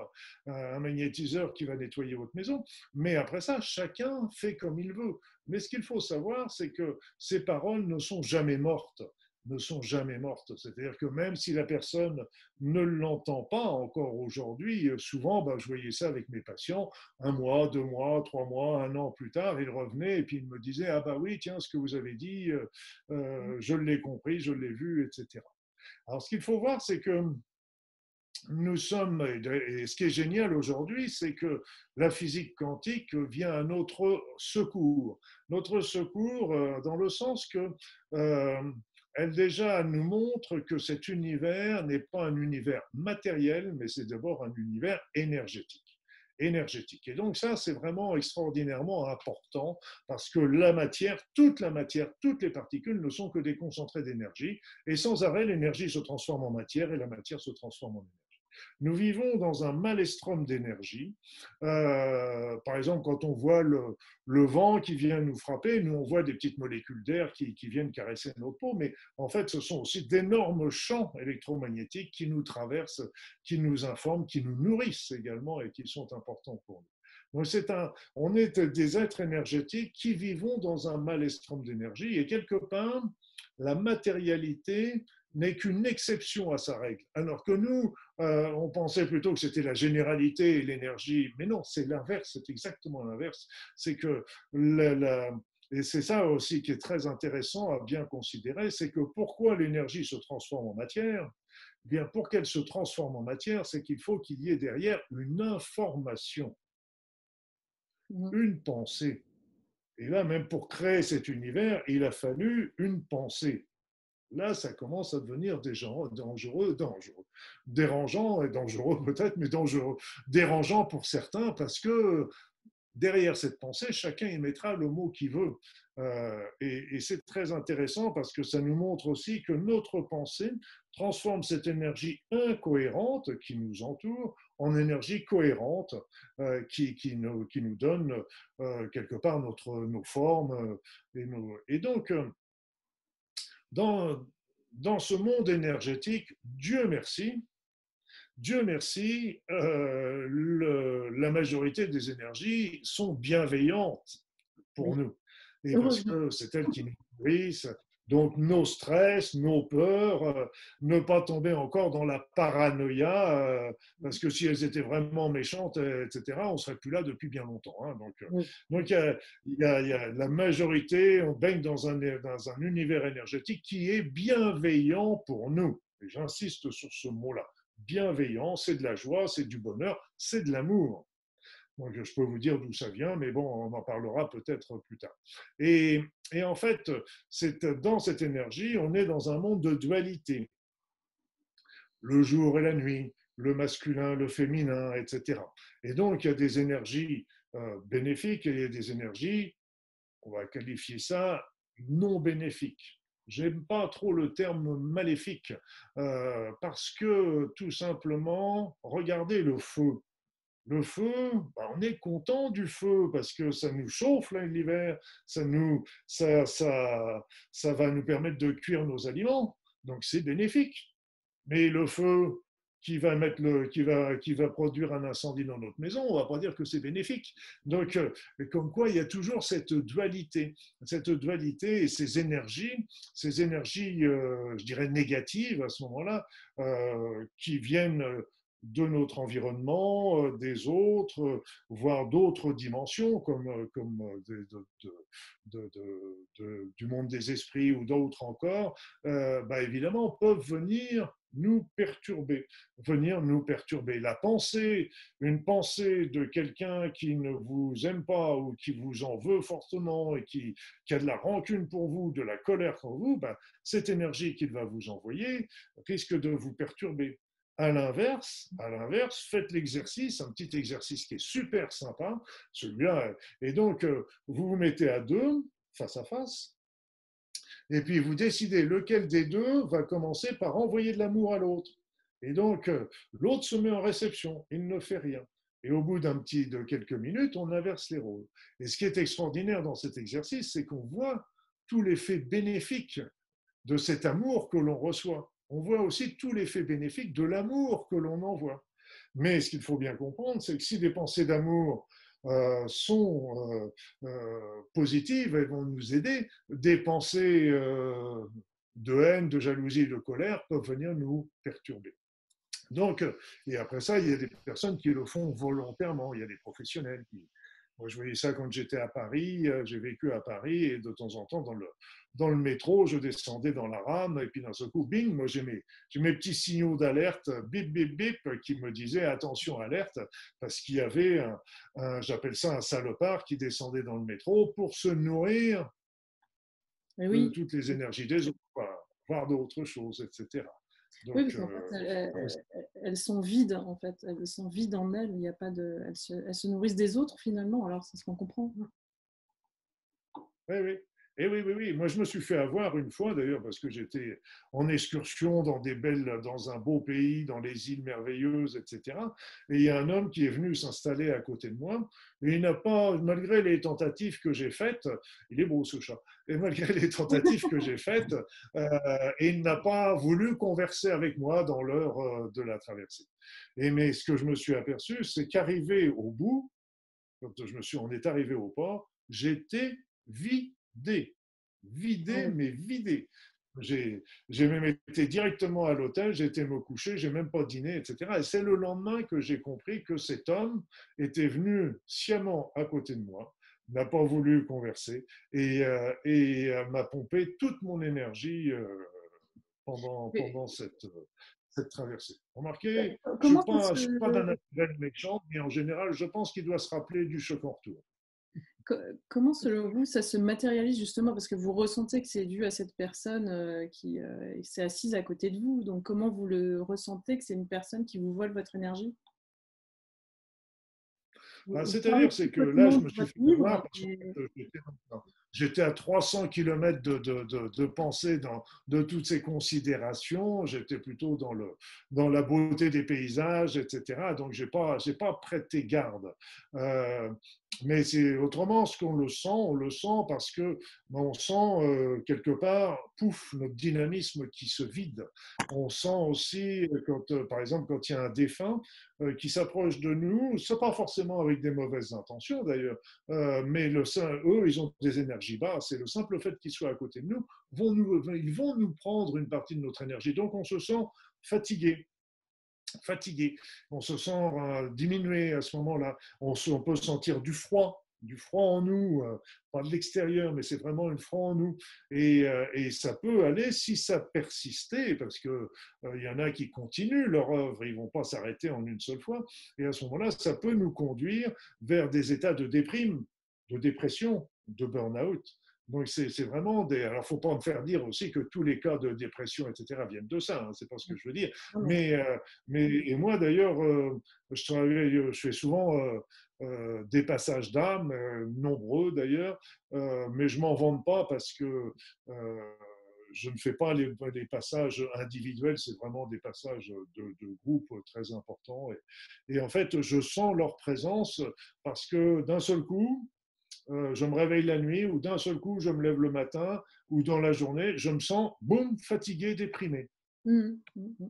S2: un magnétiseur qui va nettoyer votre maison. Mais après ça, chacun fait comme il veut. Mais ce qu'il faut savoir, c'est que ces paroles ne sont jamais mortes ne sont jamais mortes. C'est-à-dire que même si la personne ne l'entend pas encore aujourd'hui, souvent, ben, je voyais ça avec mes patients, un mois, deux mois, trois mois, un an plus tard, ils revenaient et puis ils me disaient, ah bah oui, tiens, ce que vous avez dit, euh, euh, je l'ai compris, je l'ai vu, etc. Alors ce qu'il faut voir, c'est que nous sommes, et ce qui est génial aujourd'hui, c'est que la physique quantique vient à notre secours. Notre secours euh, dans le sens que elle déjà nous montre que cet univers n'est pas un univers matériel, mais c'est d'abord un univers énergétique énergétique. Et donc ça, c'est vraiment extraordinairement important parce que la matière, toute la matière, toutes les particules ne sont que des concentrés d'énergie et sans arrêt, l'énergie se transforme en matière et la matière se transforme en énergie. Nous vivons dans un maelstrom d'énergie. Euh, par exemple, quand on voit le, vent qui vient nous frapper, nous on voit des petites molécules d'air qui, viennent caresser notre peau, mais en fait, ce sont aussi d'énormes champs électromagnétiques qui nous traversent, qui nous informent, qui nous nourrissent également et qui sont importants pour nous. Donc c'est un, on est des êtres énergétiques qui vivons dans un maelstrom d'énergie et quelque part, la matérialité n'est qu'une exception à sa règle. Alors que nous, euh, on pensait plutôt que c'était la généralité et l'énergie, mais non, c'est l'inverse, c'est exactement l'inverse. C'est que et c'est ça aussi qui est très intéressant à bien considérer, c'est que pourquoi l'énergie se transforme en matière? Eh Bien, pour qu'elle se transforme en matière, c'est qu'il faut qu'il y ait derrière une information, mmh. une pensée. Et là, même pour créer cet univers, il a fallu une pensée. Là, ça commence à devenir dangereux, dangereux, dérangeant et dangereux peut-être, mais dangereux, dérangeant pour certains parce que derrière cette pensée, chacun y mettra le mot qu'il veut. Euh, et, c'est très intéressant parce que ça nous montre aussi que notre pensée transforme cette énergie incohérente qui nous entoure en énergie cohérente euh, qui, nous, donne euh, quelque part notre, nos formes. Et donc, dans, dans ce monde énergétique, Dieu merci, Dieu merci, euh, la majorité des énergies sont bienveillantes pour nous. Et parce que c'est elles qui nous nourrissent, donc nos stress, nos peurs, euh, ne pas tomber encore dans la paranoïa, euh, parce que si elles étaient vraiment méchantes, etc., on serait plus là depuis bien longtemps. Hein. Donc, euh, donc y a, la majorité, on baigne dans un, dans un univers énergétique qui est bienveillant pour nous. Et j'insiste sur ce mot-là. Bienveillant, c'est de la joie, c'est du bonheur, c'est de l'amour. Je peux vous dire d'où ça vient, mais bon, on en parlera peut-être plus tard. Et, en fait, dans cette énergie, on est dans un monde de dualité. Le jour et la nuit, le masculin, le féminin, etc. Et donc, il y a des énergies euh, bénéfiques et il y a des énergies, on va qualifier ça, non bénéfiques. J'aime pas trop le terme maléfique euh, parce que tout simplement, regardez le feu. Le feu, bah, on est content du feu parce que ça nous chauffe l'hiver, ça, nous, ça, ça va nous permettre de cuire nos aliments, donc c'est bénéfique. Mais le feu qui va, mettre le, qui, va, qui va produire un incendie dans notre maison, on ne va pas dire que c'est bénéfique. Donc, euh, comme quoi, il y a toujours cette dualité, cette dualité et ces énergies, ces énergies, euh, je dirais, négatives à ce moment-là, euh, qui viennent de notre environnement, euh, des autres, euh, voire d'autres dimensions comme, euh, comme du monde des esprits ou d'autres encore, bah évidemment peuvent venir nous perturber, venir nous perturber. La pensée, une pensée de quelqu'un qui ne vous aime pas ou qui vous en veut fortement et qui, qui a de la rancune pour vous, de la colère pour vous, bah, cette énergie qu'il va vous envoyer risque de vous perturber. À l'inverse, à l'inverse, faites l'exercice, un petit exercice qui est super sympa, celui-là. Et donc, euh, vous vous mettez à deux, face à face, et puis vous décidez lequel des deux va commencer par envoyer de l'amour à l'autre. Et donc, euh, l'autre se met en réception, il ne fait rien. Et au bout d'un petit de quelques minutes, on inverse les rôles. Et ce qui est extraordinaire dans cet exercice, c'est qu'on voit tout l'effet bénéfique de cet amour que l'on reçoit on voit aussi tout l'effet bénéfique de l'amour que l'on envoie. Mais ce qu'il faut bien comprendre, c'est que si des pensées d'amour euh, sont euh, euh, positives, elles vont nous aider. Des pensées de haine, de jalousie, de colère peuvent venir nous perturber. Donc, et après ça, il y a des personnes qui le font volontairement. Il y a des professionnels qui, moi, je voyais ça quand j'étais à Paris. J'ai vécu à Paris et de temps en temps, dans le, dans le métro, je descendais dans la rame et puis d'un seul coup, bing, moi j'ai mes, mes, petits signaux d'alerte, bip, bip, bip, qui me disaient attention, alerte, parce qu'il y avait, un, j'appelle ça un salopard qui descendait dans le métro pour se nourrir de toutes les énergies des autres, voire d'autres choses, etc.
S1: oui, parce fait, euh, elles, sont vides, en fait. Elles sont vides en elles. Il n'y a pas de, elles se, elles se nourrissent des autres, finalement. Alors, c'est ce qu'on comprend.
S2: Oui, oui. Et eh oui, oui, oui. Moi, je me suis fait avoir une fois, d'ailleurs, parce que j'étais en excursion dans des belles, dans un beau pays, dans les îles merveilleuses, etc. Et il y a un homme qui est venu s'installer à côté de moi. Et il n'a pas, malgré les tentatives que j'ai faites, il est beau ce chat. Et malgré les tentatives que j'ai faites, euh, il n'a pas voulu converser avec moi dans l'heure euh, de la traversée. Et mais ce que je me suis aperçu, c'est qu'arrivé au bout, quand je me suis, on est arrivé au port, j'étais vide vidé, vidé, mais vidé. J'ai même été directement à l'hôtel, j'ai été me coucher, j'ai même pas dîné, etc. Et c'est le lendemain que j'ai compris que cet homme était venu sciemment à côté de moi, n'a pas voulu converser et, euh, et m'a pompé toute mon énergie euh, pendant, pendant cette, cette traversée. Remarquez, je ne suis pas, d'un naturel méchant, mais en général, je pense qu'il doit se rappeler du choc en retour.
S1: Comment, selon vous, ça se matérialise justement parce que vous ressentez que c'est dû à cette personne euh, qui euh, s'est assise à côté de vous. Donc, comment vous le ressentez que c'est une personne qui vous vole votre énergie?
S2: Bah, C'est-à-dire, c'est que là, je me suis fait voir parce que J'étais à 300 km de, de, de, pensée dans, de toutes ces considérations. J'étais plutôt dans, le, dans la beauté des paysages, etc. Donc, je n'ai pas, pas prêté garde. Euh, mais c'est autrement ce qu'on le sent, on le sent parce que ben, on sent euh, quelque part, pouf, notre dynamisme qui se vide. On sent aussi, quand, euh, par exemple, quand il y a un défunt euh, qui s'approche de nous, c'est pas forcément avec des mauvaises intentions d'ailleurs, mais le, eux, ils ont des énergies basses et le simple fait qu'ils soient à côté de nous, nous, ils vont nous prendre une partie de notre énergie. Donc on se sent fatigué fatigué, on se sent euh, diminué à ce moment-là, on, peut sentir du froid, du froid en nous, euh, pas de l'extérieur, mais c'est vraiment une froid en nous. Et, euh, ça peut aller si ça persistait, parce qu'il il y en a qui continuent leur œuvre, ils vont pas s'arrêter en une seule fois. Et à ce moment-là, ça peut nous conduire vers des états de déprime, de dépression, de burn-out. Donc, c'est vraiment des. Alors, il ne faut pas me faire dire aussi que tous les cas de dépression, etc., viennent de ça. Hein, c'est pas ce que je veux dire. Mais, euh, mais et moi, d'ailleurs, euh, je, travaille, je fais souvent euh, des passages d'âme, nombreux d'ailleurs, mais je m'en vante pas parce que je ne fais pas les, les passages individuels, c'est vraiment des passages de, de groupe très importants. Et, et, en fait, je sens leur présence parce que d'un seul coup, euh, je me réveille la nuit, ou d'un seul coup, je me lève le matin, ou dans la journée, je me sens, boum, fatigué, déprimé.
S1: Mmh, mmh, mmh.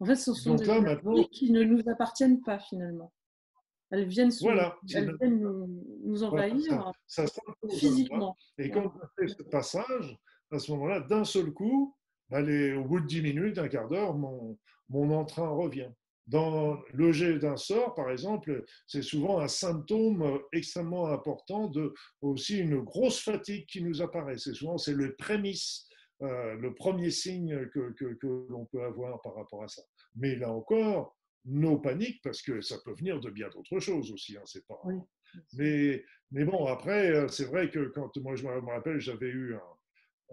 S1: En fait, ce sont des là, qui ne nous appartiennent pas finalement. Elles viennent, elles viennent nous, envahir physiquement.
S2: Et quand on fait ce passage, à ce moment-là, d'un seul coup, au bout de 10 minutes, un quart d'heure, mon, mon entrain revient. Dans le jet d'un sort, par exemple, c'est souvent un symptôme extrêmement important de aussi une grosse fatigue qui nous apparaît. C'est souvent c'est le prémisse, euh, le premier signe que, que, l'on peut avoir par rapport à ça. Mais là encore, nos paniques, parce que ça peut venir de bien d'autres choses aussi. Hein, c'est pas. Mais, mais bon, après, euh, c'est vrai que quand moi je me rappelle, j'avais eu un,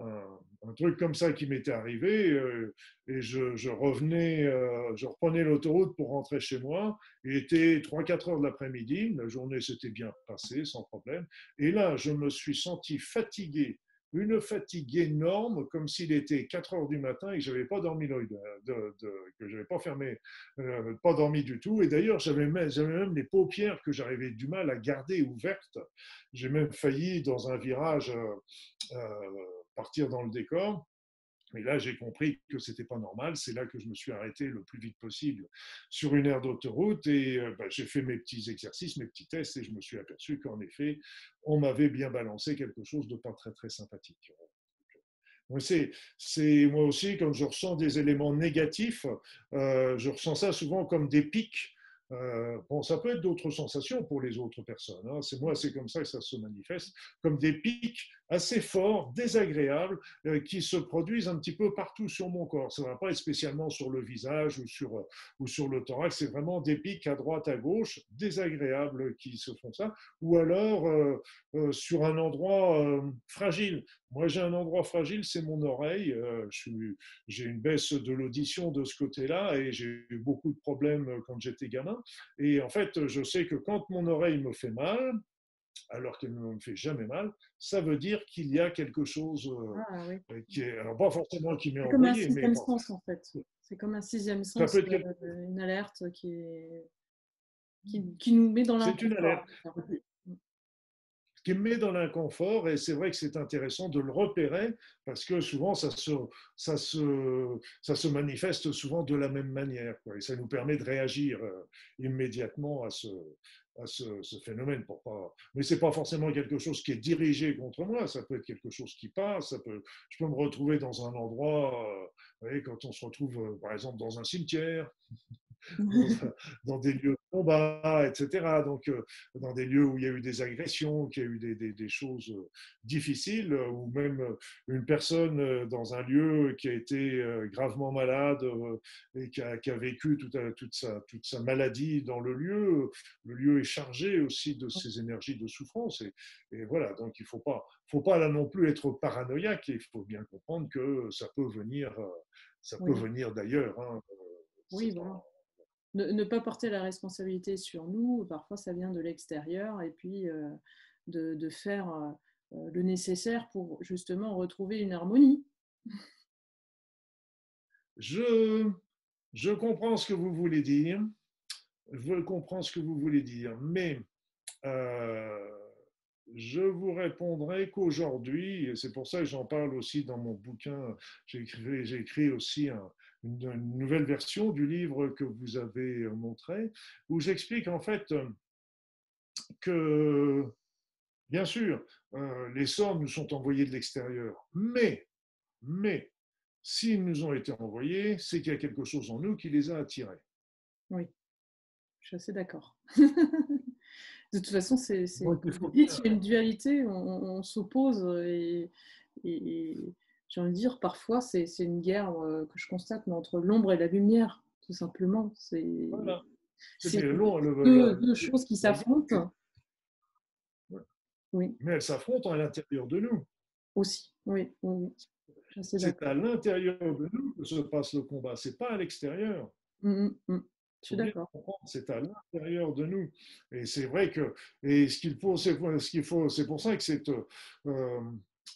S2: un, truc comme ça qui m'était arrivé euh, et je, revenais, euh, je reprenais l'autoroute pour rentrer chez moi. Il était 3-4 heures de l'après-midi, la journée s'était bien passée sans problème. Et là, je me suis senti fatigué, une fatigue énorme, comme s'il était 4 heures du matin et que j'avais pas dormi l'œil, de, que j'avais pas fermé, euh, pas dormi du tout. Et d'ailleurs, j'avais même, même les paupières que j'arrivais du mal à garder ouvertes. J'ai même failli dans un virage partir dans le décor. Et là, j'ai compris que c'était pas normal. C'est là que je me suis arrêté le plus vite possible sur une aire d'autoroute et bah, j'ai fait mes petits exercices, mes petits tests et je me suis aperçu qu'en effet, on m'avait bien balancé quelque chose de pas très très sympathique. C'est moi aussi quand je ressens des éléments négatifs, euh, je ressens ça souvent comme des pics euh, bon, ça peut être d'autres sensations pour les autres personnes. Hein. C'est moi, c'est comme ça que ça se manifeste, comme des pics assez forts, désagréables, euh, qui se produisent un petit peu partout sur mon corps. Ça ne va pas être spécialement sur le visage ou sur, euh, ou sur le thorax, c'est vraiment des pics à droite, à gauche, désagréables qui se font ça, ou alors sur un endroit fragile. Moi, j'ai un endroit fragile, c'est mon oreille. j'ai une baisse de l'audition de ce côté-là et j'ai eu beaucoup de problèmes quand j'étais gamin. Et en fait, je sais que quand mon oreille me fait mal, alors qu'elle ne me fait jamais mal, ça veut dire qu'il y a quelque chose euh, ah, euh, qui est, alors pas forcément qui m'est envoyé.
S1: comme un sixième sens en fait. C'est comme un sixième sens, euh, une alerte qui, est, qui, nous met dans l'inconfort. C'est une alerte
S2: qui me met dans l'inconfort et c'est vrai que c'est intéressant de le repérer parce que souvent ça se, ça se, ça se manifeste souvent de la même manière quoi, et ça nous permet de réagir immédiatement à ce, ce, phénomène. Pour pas... Mais ce n'est pas forcément quelque chose qui est dirigé contre moi, ça peut être quelque chose qui passe. Ça peut... Je peux me retrouver dans un endroit, euh, vous quand on se retrouve euh, par exemple dans un cimetière, dans, des lieux de combat, etc. Donc, euh, dans des lieux où il y a eu des agressions, qu'il y a eu des, des, choses euh, difficiles, euh, ou même une personne dans un lieu qui a été gravement malade et qui a, qui a vécu toute, toute, sa, toute sa maladie dans le lieu. Le lieu est chargé aussi de ces énergies de souffrance. Et, et voilà, donc il ne faut pas, faut pas là non plus être paranoïaque. Il faut bien comprendre que ça peut venir, ça peut venir d'ailleurs. Hein,
S1: oui, voilà ne, pas porter la responsabilité sur nous, parfois ça vient de l'extérieur, et puis euh, de, faire euh, le nécessaire pour justement retrouver une harmonie.
S2: Je, je comprends ce que vous voulez dire, je comprends ce que vous voulez dire, mais je vous répondrai qu'aujourd'hui, et c'est pour ça que j'en parle aussi dans mon bouquin, j'ai écrit, aussi une, nouvelle version du livre que vous avez montré, où j'explique en fait que, bien sûr, euh, les sorts nous sont envoyés de l'extérieur, mais, mais, s'ils nous ont été envoyés, c'est qu'il y a quelque chose en nous qui les a attirés.
S1: Oui, je suis assez d'accord. de toute façon, c'est, il y a une dualité, on, s'oppose et, j'ai envie de dire, parfois, c'est, une guerre euh, que je constate entre l'ombre et la lumière, tout simplement. C'est, c'est deux, choses qui s'affrontent.
S2: Oui. Mais elles s'affrontent à l'intérieur de nous.
S1: Aussi, oui.
S2: C'est à l'intérieur de nous que se passe le combat, c'est pas à l'extérieur.
S1: Mmh, mmh, mmh. Je suis d'accord.
S2: C'est à l'intérieur de nous. Et c'est vrai que, et ce qu'il faut, c'est ce qu'il faut, c'est pour ça que c'est euh,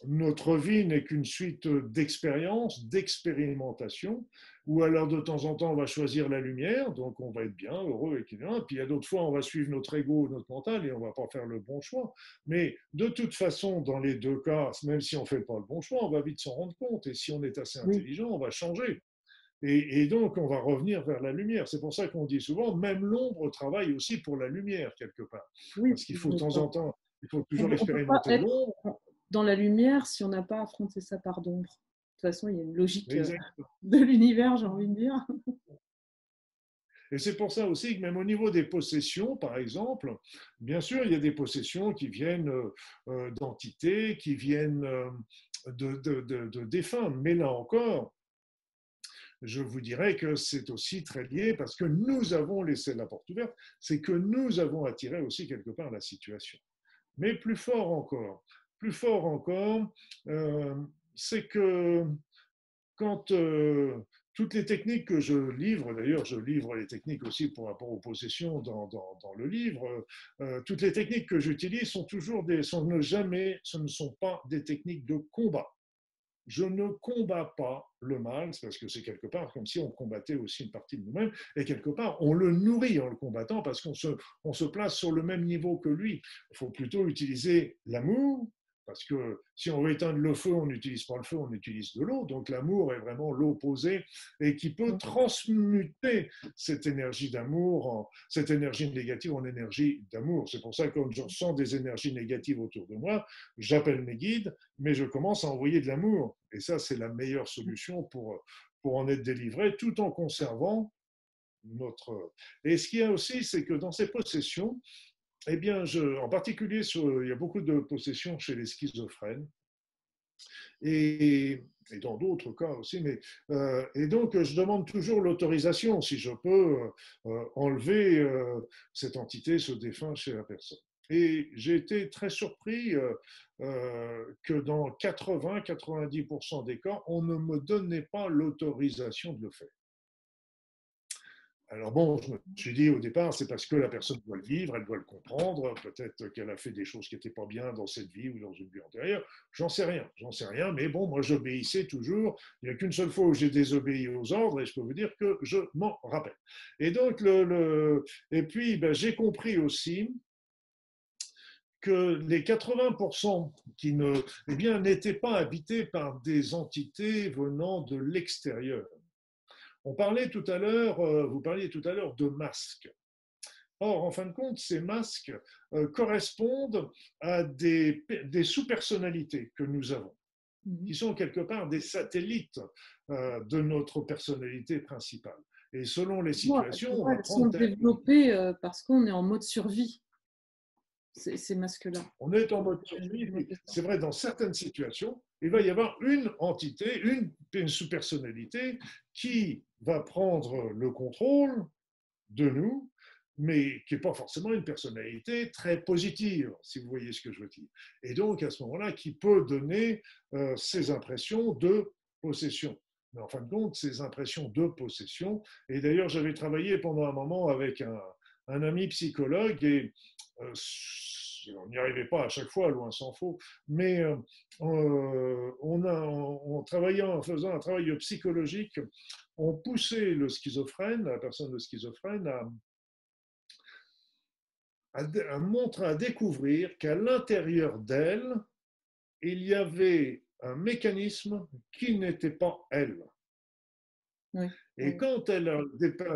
S2: notre vie n'est qu'une suite d'expériences, d'expérimentations, où alors de temps en temps on va choisir la lumière, donc on va être bien, heureux, équilibré, puis il y a d'autres fois on va suivre notre ego, notre mental, et on va pas faire le bon choix. Mais de toute façon, dans les deux cas, même si on fait pas le bon choix, on va vite s'en rendre compte, et si on est assez intelligent, on va changer. Et, donc, on va revenir vers la lumière. C'est pour ça qu'on dit souvent, même l'ombre travaille aussi pour la lumière, quelque part. Parce qu'il faut de temps en temps, il faut toujours expérimenter l'ombre
S1: dans la lumière si on n'a pas affronté sa part d'ombre. De toute façon, il y a une logique euh, de l'univers, j'ai envie de dire.
S2: Et c'est pour ça aussi que même au niveau des possessions, par exemple, bien sûr, il y a des possessions qui viennent euh, euh, d'entités, qui viennent de, de, de, défunts. Mais là encore, je vous dirais que c'est aussi très lié parce que nous avons laissé la porte ouverte, c'est que nous avons attiré aussi quelque part la situation. Mais plus fort encore, plus fort encore, euh, c'est que quand euh, toutes les techniques que je livre, d'ailleurs je livre les techniques aussi pour rapport aux possessions dans, le livre, euh, toutes les techniques que j'utilise sont toujours des, sont ne jamais, ce ne sont pas des techniques de combat. Je ne combats pas le mal, parce que c'est quelque part comme si on combattait aussi une partie de nous-mêmes, et quelque part on le nourrit en le combattant parce qu'on se, on se place sur le même niveau que lui. Il faut plutôt utiliser l'amour, parce que si on veut éteindre le feu, on n'utilise pas le feu, on utilise de l'eau. Donc l'amour est vraiment l'opposé et qui peut transmuter cette énergie d'amour, cette énergie négative en énergie d'amour. C'est pour ça que quand je ressens des énergies négatives autour de moi, j'appelle mes guides, mais je commence à envoyer de l'amour. Et ça, c'est la meilleure solution pour, pour en être délivré, tout en conservant notre... Et ce qu'il y a aussi, c'est que dans ces possessions, eh bien, en particulier, il y a beaucoup de possessions chez les schizophrènes. Et, dans d'autres cas aussi. Mais, euh, et donc, je demande toujours l'autorisation, si je peux euh, enlever euh, cette entité, ce défunt chez la personne. Et j'ai été très surpris que dans 80-90% des cas, on ne me donnait pas l'autorisation de le faire. Alors bon, je me suis dit au départ, c'est parce que la personne doit le vivre, elle doit le comprendre, peut-être qu'elle a fait des choses qui n'étaient pas bien dans cette vie ou dans une vie antérieure, j'en sais rien, j'en sais rien, mais bon, moi j'obéissais toujours, il n'y a qu'une seule fois où j'ai désobéi aux ordres et je peux vous dire que je m'en rappelle. Et donc, le, et puis ben, j'ai compris aussi que les 80% qui ne, eh bien, n'étaient pas habités par des entités venant de l'extérieur. On parlait tout à l'heure, euh, vous parliez tout à l'heure de masques. Or, en fin de compte, ces masques euh, correspondent à des, sous-personnalités que nous avons, mhm. qui sont quelque part des satellites euh, de notre personnalité principale. Et selon les situations,
S1: on elles sont développées parce qu'on est en mode survie ces, masques-là.
S2: On est en mode survie. C'est vrai, dans certaines situations, il va y avoir une entité, une sous-personnalité qui va prendre le contrôle de nous, mais qui n'est pas forcément une personnalité très positive, si vous voyez ce que je veux dire. Et donc, à ce moment-là, qui peut donner euh, ces impressions de possession. Mais en fin de compte, ces impressions de possession. Et d'ailleurs, j'avais travaillé pendant un moment avec un, ami psychologue et euh, on n'y arrivait pas à chaque fois, loin s'en faut, mais euh, on, a, en travaillant, en faisant un travail psychologique, on poussait le schizophrène, la personne de schizophrène, à, a, montré à découvrir qu'à l'intérieur d'elle, il y avait un mécanisme qui n'était pas elle. Et quand elle,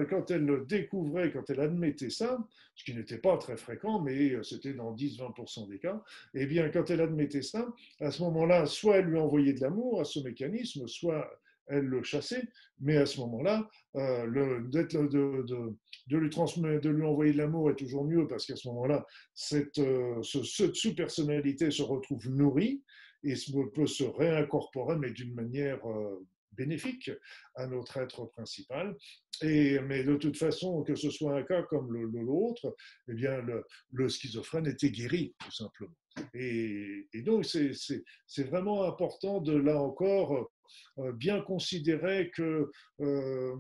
S2: quand elle le découvrait, quand elle admettait ça, ce qui n'était pas très fréquent, mais euh, c'était dans 10-20% des cas, et eh bien, quand elle admettait ça, à ce moment-là, soit elle lui envoyait de l'amour à ce mécanisme, soit elle le chassait, mais à ce moment-là, euh, de, de, lui transmettre, de lui envoyer de l'amour est toujours mieux parce qu'à ce moment-là, cette, euh, ce, sous-personnalité se retrouve nourrie et peut se réincorporer, mais d'une manière euh, bénéfique à notre être principal. Et, mais de toute façon, que ce soit un cas comme l'autre, eh bien, le, schizophrène était guéri, tout simplement. Et, et donc, c'est vraiment important de, là encore, euh, bien considérer que euh,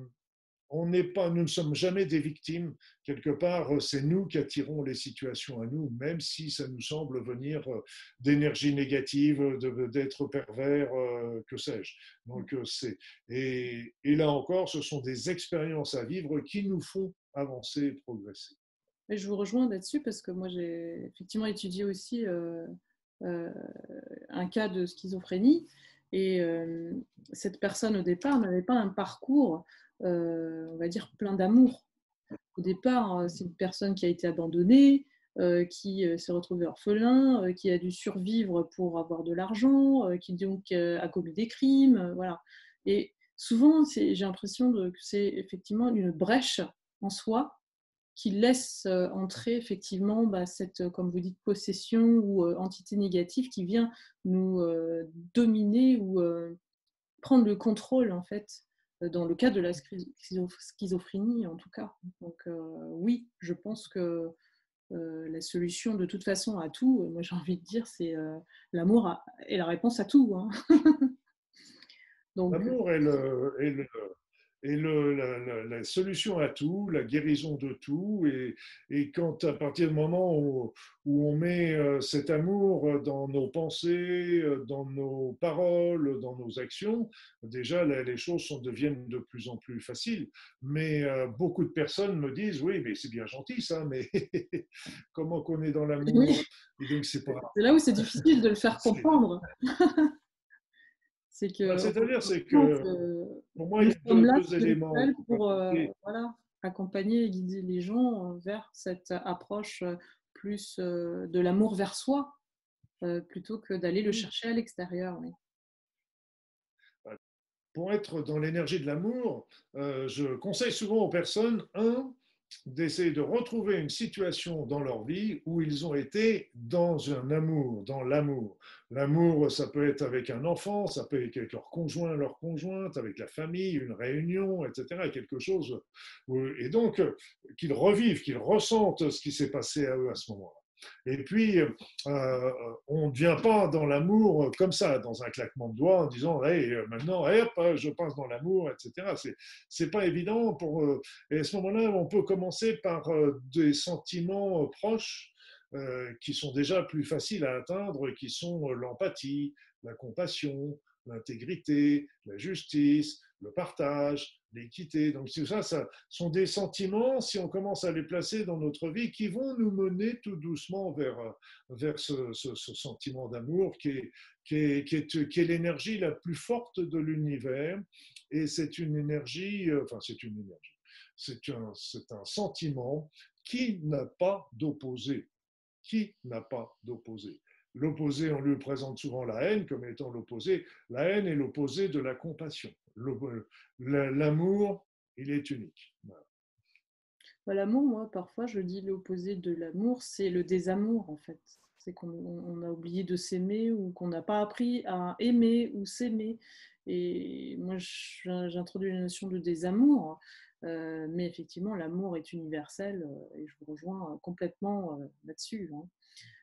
S2: on n'est pas, nous ne sommes jamais des victimes. Quelque part, c'est nous qui attirons les situations à nous, même si ça nous semble venir euh, d'énergie négative, d'être pervers, que sais-je. Donc, c'est et, et, là encore, ce sont des expériences à vivre qui nous font avancer et progresser.
S1: Je vous rejoins là-dessus parce que moi, j'ai effectivement étudié aussi un cas de schizophrénie et euh, cette personne, au départ, n'avait pas un parcours, euh, on va dire, plein d'amour. Au départ, euh, c'est une personne qui a été abandonnée, qui s'est retrouvée orphelin, qui a dû survivre pour avoir de l'argent, qui donc a commis des crimes, voilà. Et souvent, j'ai l'impression que c'est effectivement une brèche en soi qui laisse euh, entrer effectivement bah, cette, euh, comme vous dites, possession ou euh, entité négative qui vient nous dominer ou prendre le contrôle en fait dans le cas de la schizophrénie en tout cas. Donc oui, je pense que la solution de toute façon à tout, moi j'ai envie de dire, c'est l'amour est la réponse à tout. Hein.
S2: L'amour est le, la, solution à tout, la guérison de tout. Et, et quand à partir du moment où, où, on met euh, cet amour dans nos pensées, euh, dans nos paroles, dans nos actions, déjà les choses sont, deviennent de plus en plus faciles. Mais euh, beaucoup de personnes me disent, oui, mais c'est bien gentil ça, mais comment qu'on est dans l'amour?
S1: C'est là où c'est difficile de le faire comprendre.
S2: C'est que. Bah, c'est-à-dire, c'est que.
S1: Pour moi, il y a deux, éléments. Pour euh, voilà, accompagner et guider les gens euh, vers cette approche euh, plus de l'amour vers soi, plutôt que d'aller le chercher à l'extérieur.
S2: Bah, pour être dans l'énergie de l'amour, je conseille souvent aux personnes, un, d'essayer de retrouver une situation dans leur vie où ils ont été dans un amour, dans l'amour. L'amour, ça peut être avec un enfant, ça peut être avec leur conjoint, leur conjointe, avec la famille, une réunion, etc. Quelque chose. Et donc, qu'ils revivent, qu'ils ressentent ce qui s'est passé à eux à ce moment-là. Et puis, euh, on ne vient pas dans l'amour comme ça, dans un claquement de doigts, en disant hey, maintenant, hop, je passe dans l'amour, etc. C'est n'est pas évident. Pour, euh, et à ce moment-là, on peut commencer par euh, des sentiments proches qui sont déjà plus faciles à atteindre, qui sont l'empathie, la compassion, l'intégrité, la justice, le partage, l'équité. Donc tout ça, ça sont des sentiments, si on commence à les placer dans notre vie, qui vont nous mener tout doucement vers, vers ce, sentiment d'amour qui est, qui est, qui est, qui est l'énergie la plus forte de l'univers. Et c'est une énergie, euh, enfin c'est une énergie, c'est un, un sentiment qui n'a pas d'opposé. Qui n'a pas d'opposé? L'opposé, on lui présente souvent la haine comme étant l'opposé. La haine est l'opposé de la compassion. L'amour, il est unique.
S1: Bah, l'amour, moi, parfois, je dis l'opposé de l'amour, c'est le désamour, en fait. C'est qu'on a oublié de s'aimer ou qu'on n'a pas appris à aimer ou s'aimer. Et moi, j'introduis la notion de désamour. Euh, mais effectivement, l'amour est universel euh, et je vous rejoins complètement euh, là-dessus. Hein.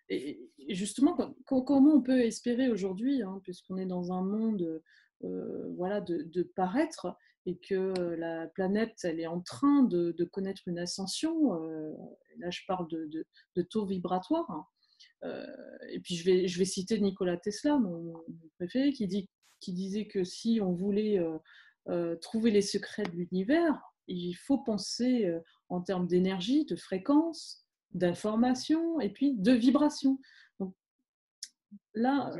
S1: Et, justement, comment on peut espérer aujourd'hui, hein, puisqu'on est dans un monde voilà, de, paraître et que la planète elle est en train de, connaître une ascension. Là, je parle de, taux vibratoire. Hein. Et puis, je vais, citer Nikola Tesla, mon, préféré, qui, dit, qui disait que si on voulait trouver les secrets de l'univers, il faut penser en termes d'énergie, de fréquence, d'information et puis de vibration. Donc, là,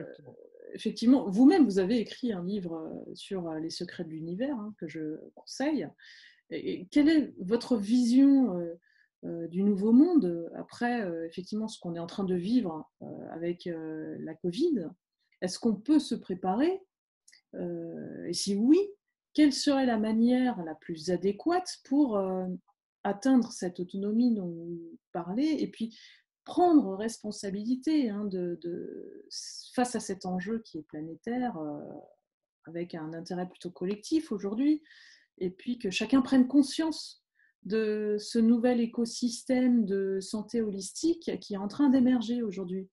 S1: effectivement, vous-même, vous avez écrit un livre sur les secrets de l'univers hein, que je conseille. Et quelle est votre vision du nouveau monde après, effectivement, ce qu'on est en train de vivre avec la Covid? Est-ce qu'on peut se préparer Et si oui, quelle serait la manière la plus adéquate pour atteindre cette autonomie dont vous parlez et puis prendre responsabilité hein, face à cet enjeu qui est planétaire, avec un intérêt plutôt collectif aujourd'hui, et puis que chacun prenne conscience de ce nouvel écosystème de santé holistique qui est en train d'émerger aujourd'hui.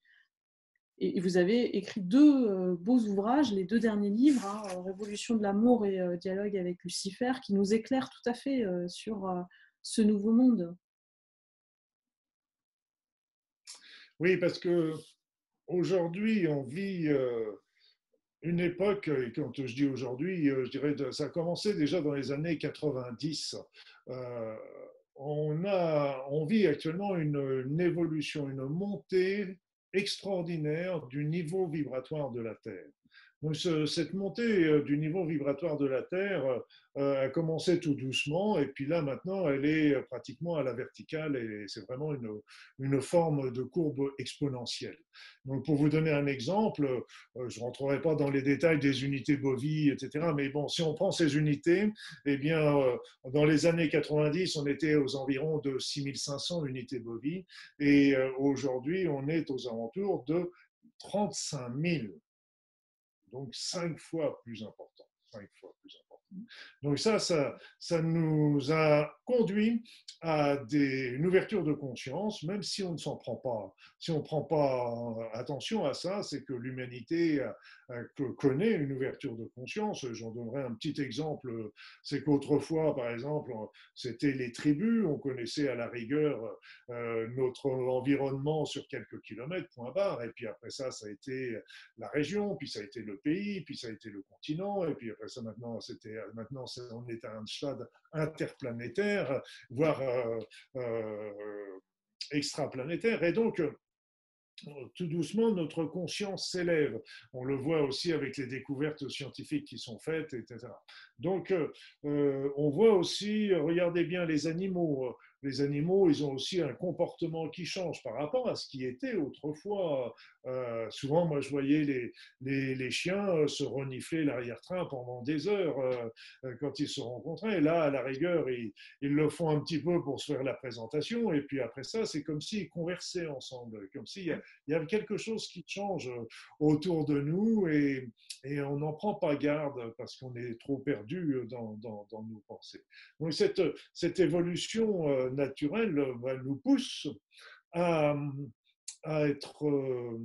S1: Et vous avez écrit deux euh, beaux ouvrages, les deux derniers livres, hein, euh, Révolution de l'amour et euh, Dialogue avec Lucifer, qui nous éclairent tout à fait sur ce nouveau monde.
S2: Oui, parce que aujourd'hui, on vit une époque, et quand je dis aujourd'hui, je dirais ça a commencé déjà dans les années 90. on, a, on vit actuellement une évolution, une montée extraordinaire du niveau vibratoire de la Terre. Cette montée euh, du niveau vibratoire de la Terre euh, a commencé tout doucement et puis là maintenant elle est pratiquement à la verticale et c'est vraiment une, une, forme de courbe exponentielle. Donc pour vous donner un exemple, euh, je ne rentrerai pas dans les détails des unités bovies, etc. Mais bon, si on prend ces unités, eh bien dans les années 90 on était aux environs de 6500 unités bovies et aujourd'hui on est aux alentours de 35 000 donc cinq fois plus important. Donc ça, ça, ça nous a conduit à des, une ouverture de conscience, même si on ne s'en prend pas. Si on ne prend pas attention à ça, c'est que l'humanité connaît une ouverture de conscience. J'en donnerai un petit exemple. C'est qu'autrefois, par exemple, c'était les tribus. On connaissait à la rigueur euh, notre environnement sur quelques kilomètres, point barre. Et puis après ça, ça a été la région, puis ça a été le pays, puis ça a été le continent. Et puis après ça, maintenant, c'était maintenant, on est à un stade interplanétaire, voire euh, euh, extraplanétaire. Et donc, tout doucement, notre conscience s'élève. On le voit aussi avec les découvertes scientifiques qui sont faites, etc. Donc, euh, on voit aussi, regardez bien les animaux les animaux, ils ont aussi un comportement qui change par rapport à ce qui était autrefois. Euh, souvent, moi, je voyais les, les, chiens euh, se renifler l'arrière-train pendant des heures euh, quand ils se rencontraient. Et là, à la rigueur, ils, ils, le font un petit peu pour se faire la présentation. Et puis après ça, c'est comme s'ils conversaient ensemble, comme s'il y, y, avait quelque chose qui change autour de nous et, et on n'en prend pas garde parce qu'on est trop perdu dans, dans, dans, nos pensées. Donc, cette, cette évolution naturel nous pousse à, être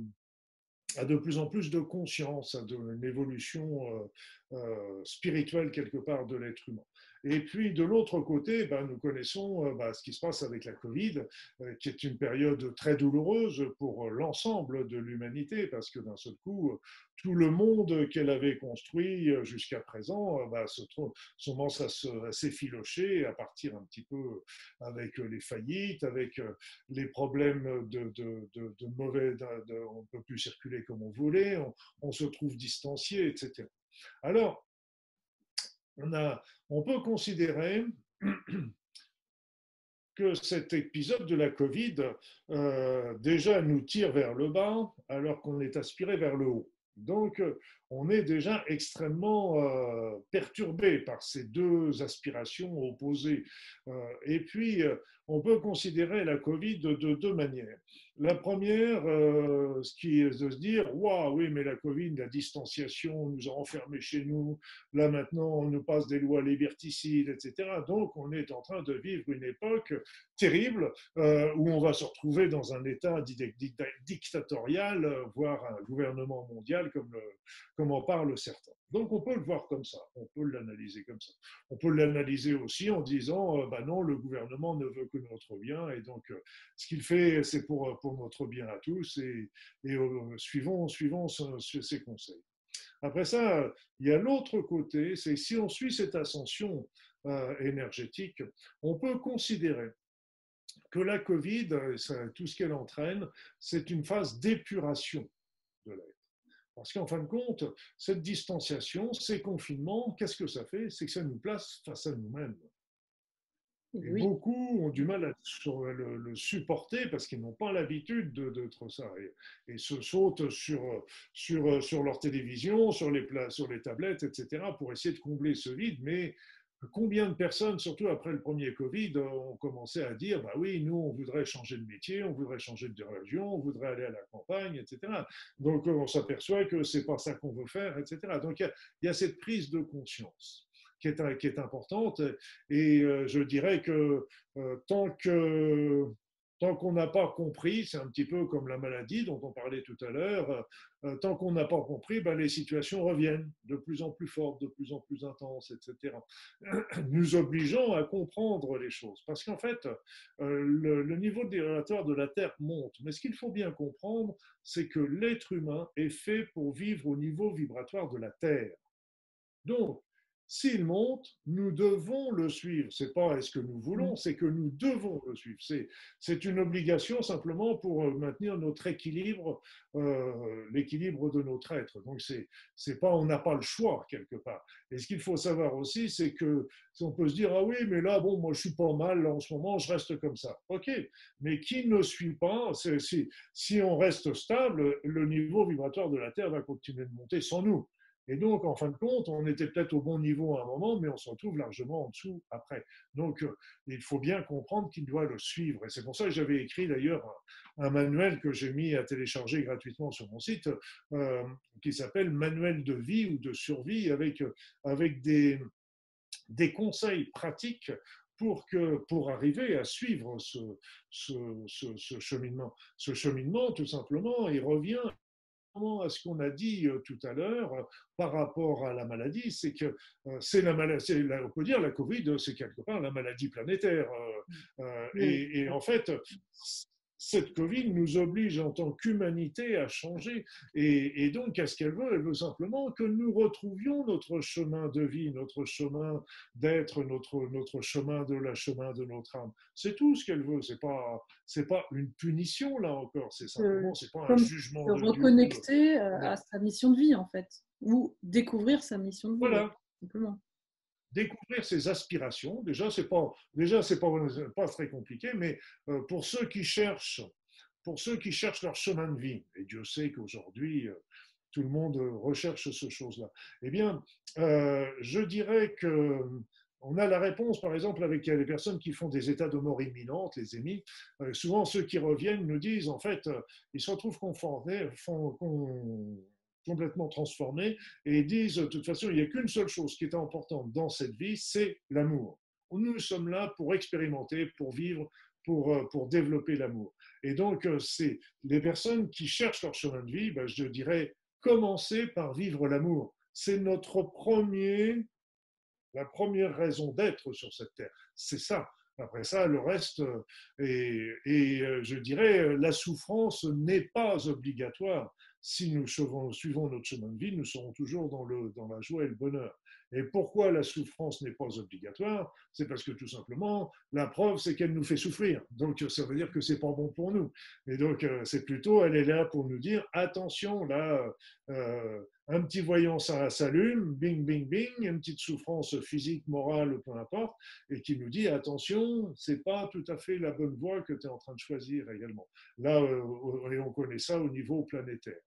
S2: à de plus en plus de conscience, à une évolution euh, euh, spirituelle quelque part de l'être humain. Et puis de l'autre côté, ben, nous connaissons euh, ben, ce qui se passe avec la Covid, euh, qui est une période très douloureuse pour l'ensemble de l'humanité, parce que d'un seul coup, tout le monde qu'elle avait construit jusqu'à présent se trouve, commence à s'effilocher, à partir un petit peu avec les faillites, avec les problèmes de, de, mauvais, on ne peut plus circuler comme on voulait, on, on se trouve distancié, etc. Alors, on, peut considérer que cet épisode de la Covid euh, déjà nous tire vers le bas alors qu'on est aspiré vers le haut. On est déjà extrêmement euh, perturbé par ces deux aspirations opposées. Euh, et puis, on peut considérer la Covid de, deux manières. La première, euh, ce qui est de se dire, waouh, oui, mais la Covid, la distanciation nous a enfermés chez nous, là maintenant on nous passe des lois liberticides, etc. Donc on est en train de vivre une époque terrible euh, où on va se retrouver dans un état dictatorial, voire un gouvernement mondial comme, comme en parlent certains. Donc on peut le voir comme ça, on peut l'analyser comme ça. On peut l'analyser aussi en disant, euh, bah non, le gouvernement ne veut que notre bien et donc euh, ce qu'il fait, c'est pour, euh, pour notre bien à tous et, et suivons, suivons ses conseils. Après ça, il y a l'autre côté, c'est si on suit cette ascension énergétique, on peut considérer que la Covid, tout ce qu'elle entraîne, c'est une phase d'épuration de l'être. Parce qu'en fin de compte, cette distanciation, ces confinements, qu'est-ce que ça fait? C'est que ça nous place face à nous-mêmes. Beaucoup ont du mal à le, supporter parce qu'ils n'ont pas l'habitude d'être ça et, se sautent sur, sur, sur leur télévision, sur les, sur les tablettes, etc. pour essayer de combler ce vide. Mais combien de personnes, surtout après le premier Covid, ont commencé à dire bah oui, nous, on voudrait changer de métier, on voudrait changer de religion, on voudrait aller à la campagne, etc. Donc on s'aperçoit que c'est pas ça qu'on veut faire, etc. Donc il y a cette prise de conscience qui est, qui est importante. Et euh, je dirais que euh, tant que tant qu'on n'a pas compris, c'est un petit peu comme la maladie dont on parlait tout à l'heure, euh, tant qu'on n'a pas compris, ben, les situations reviennent de plus en plus fortes, de plus en plus intenses, etc. Nous obligeons à comprendre les choses. Parce qu'en fait, le, le, niveau vibratoire de la Terre monte. Mais ce qu'il faut bien comprendre, c'est que l'être humain est fait pour vivre au niveau vibratoire de la Terre. Donc, s'il monte, nous devons le suivre. C'est pas est-ce que nous voulons, mm. c'est que nous devons le suivre. C'est une obligation simplement pour euh, maintenir notre équilibre, euh, l'équilibre de notre être. Donc c'est c'est pas on n'a pas le choix quelque part. Et ce qu'il faut savoir aussi, c'est que si on peut se dire ah oui mais là bon moi je suis pas mal en ce moment, je reste comme ça. Ok, mais qui ne suit pas, si si on reste stable, le niveau vibratoire de la Terre va continuer de monter sans nous. Et donc, en fin de compte, on était peut-être au bon niveau à un moment, mais on se retrouve largement en dessous après. Donc, euh, il faut bien comprendre qu'il doit le suivre. Et c'est pour ça que j'avais écrit d'ailleurs un, manuel que j'ai mis à télécharger gratuitement sur mon site, euh, qui s'appelle Manuel de vie ou de survie, avec, avec des, des conseils pratiques pour, que, pour arriver à suivre ce, ce, ce, cheminement. Ce cheminement, tout simplement, il revient à ce qu'on a dit euh, tout à l'heure euh, par rapport à la maladie, c'est que euh, c'est la maladie, on peut dire la Covid, c'est quelque part la maladie planétaire. Et, et, en fait, cette Covid nous oblige en tant qu'humanité à changer. Et, donc, qu'est-ce qu'elle veut Elle veut simplement que nous retrouvions notre chemin de vie, notre chemin d'être, notre, notre chemin de la chemin de notre âme. C'est tout ce qu'elle veut. C'est pas c'est pas une punition là encore. C'est simplement c'est pas un jugement.
S1: De reconnecter euh, à sa mission de vie en fait, ou découvrir sa mission de vie. Voilà. Simplement
S2: découvrir ses aspirations. Déjà, c'est pas, déjà, c'est pas, pas très compliqué, mais euh, pour ceux qui cherchent, pour ceux qui cherchent leur chemin de vie, et Dieu sait qu'aujourd'hui, euh, tout le monde recherche ce chose-là. Eh bien, euh, je dirais que on a la réponse, par exemple, avec les personnes qui font des états de mort imminente, les émis. souvent, ceux qui reviennent nous disent, en fait, ils se retrouvent confortés, font, complètement transformés et disent de toute façon, il n'y a qu'une seule chose qui est importante dans cette vie, c'est l'amour. Nous sommes là pour expérimenter, pour vivre, pour, euh, pour développer l'amour. Et donc, euh, c'est les personnes qui cherchent leur chemin de vie, ben, je dirais, commencer par vivre l'amour. C'est notre premier, la première raison d'être sur cette terre. C'est ça. Après ça, le reste, euh, et, et je dirais, la souffrance n'est pas obligatoire si nous suivons notre chemin de vie, nous serons toujours dans, la joie et le bonheur. Et pourquoi la souffrance n'est pas obligatoire? C'est parce que tout simplement, la preuve, c'est qu'elle nous fait souffrir. Donc, ça veut dire que c'est pas bon pour nous. Et donc, euh, c'est plutôt, elle est là pour nous dire, attention, là, euh, un petit voyant s'allume, bing, bing, bing, une petite souffrance physique, morale, peu importe, et qui nous dit, attention, c'est pas tout à fait la bonne voie que tu es en train de choisir également. Là, euh, et on connaît ça au niveau planétaire.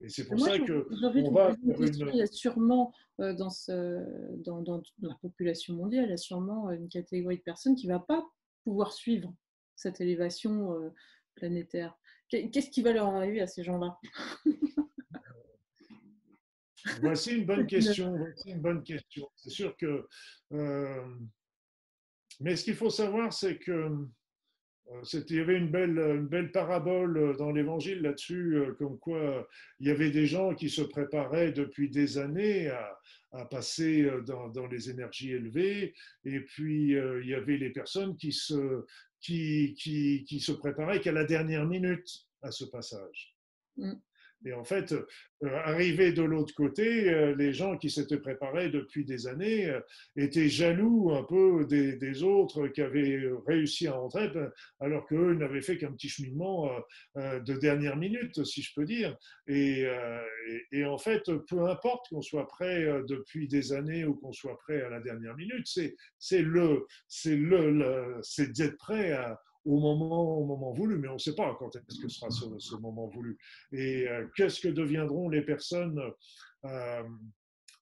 S2: Et c'est pour ça que on va
S1: Il y a sûrement euh, dans, ce, dans, dans, la population mondiale, il y a sûrement une catégorie de personnes qui ne va pas pouvoir suivre cette élévation euh, planétaire. Qu'est-ce qui va leur arriver à ces gens-là?
S2: Voici une bonne question. Voici une bonne question. C'est sûr que. Euh, mais ce qu'il faut savoir, c'est que euh, il y avait une belle, une belle parabole euh, dans l'évangile là-dessus, comme quoi il y avait des gens qui se préparaient depuis des années à, à passer dans, dans, les énergies élevées, et puis il y avait les personnes qui se, qui, qui, qui se préparaient qu'à la dernière minute à ce passage. Mm. Et en fait, euh, arrivé de l'autre côté, euh, les gens qui s'étaient préparés depuis des années euh, étaient jaloux un peu des, autres qui avaient réussi à rentrer, ben, alors qu'eux n'avaient fait qu'un petit cheminement de dernière minute, si je peux dire. Et, et, en fait, peu importe qu'on soit prêt depuis des années ou qu'on soit prêt à la dernière minute, c'est le, c'est le, c'est d'être prêt à au moment, au moment voulu, mais on ne sait pas quand est-ce que sera ce, moment voulu. Et euh, qu'est-ce que deviendront les personnes euh,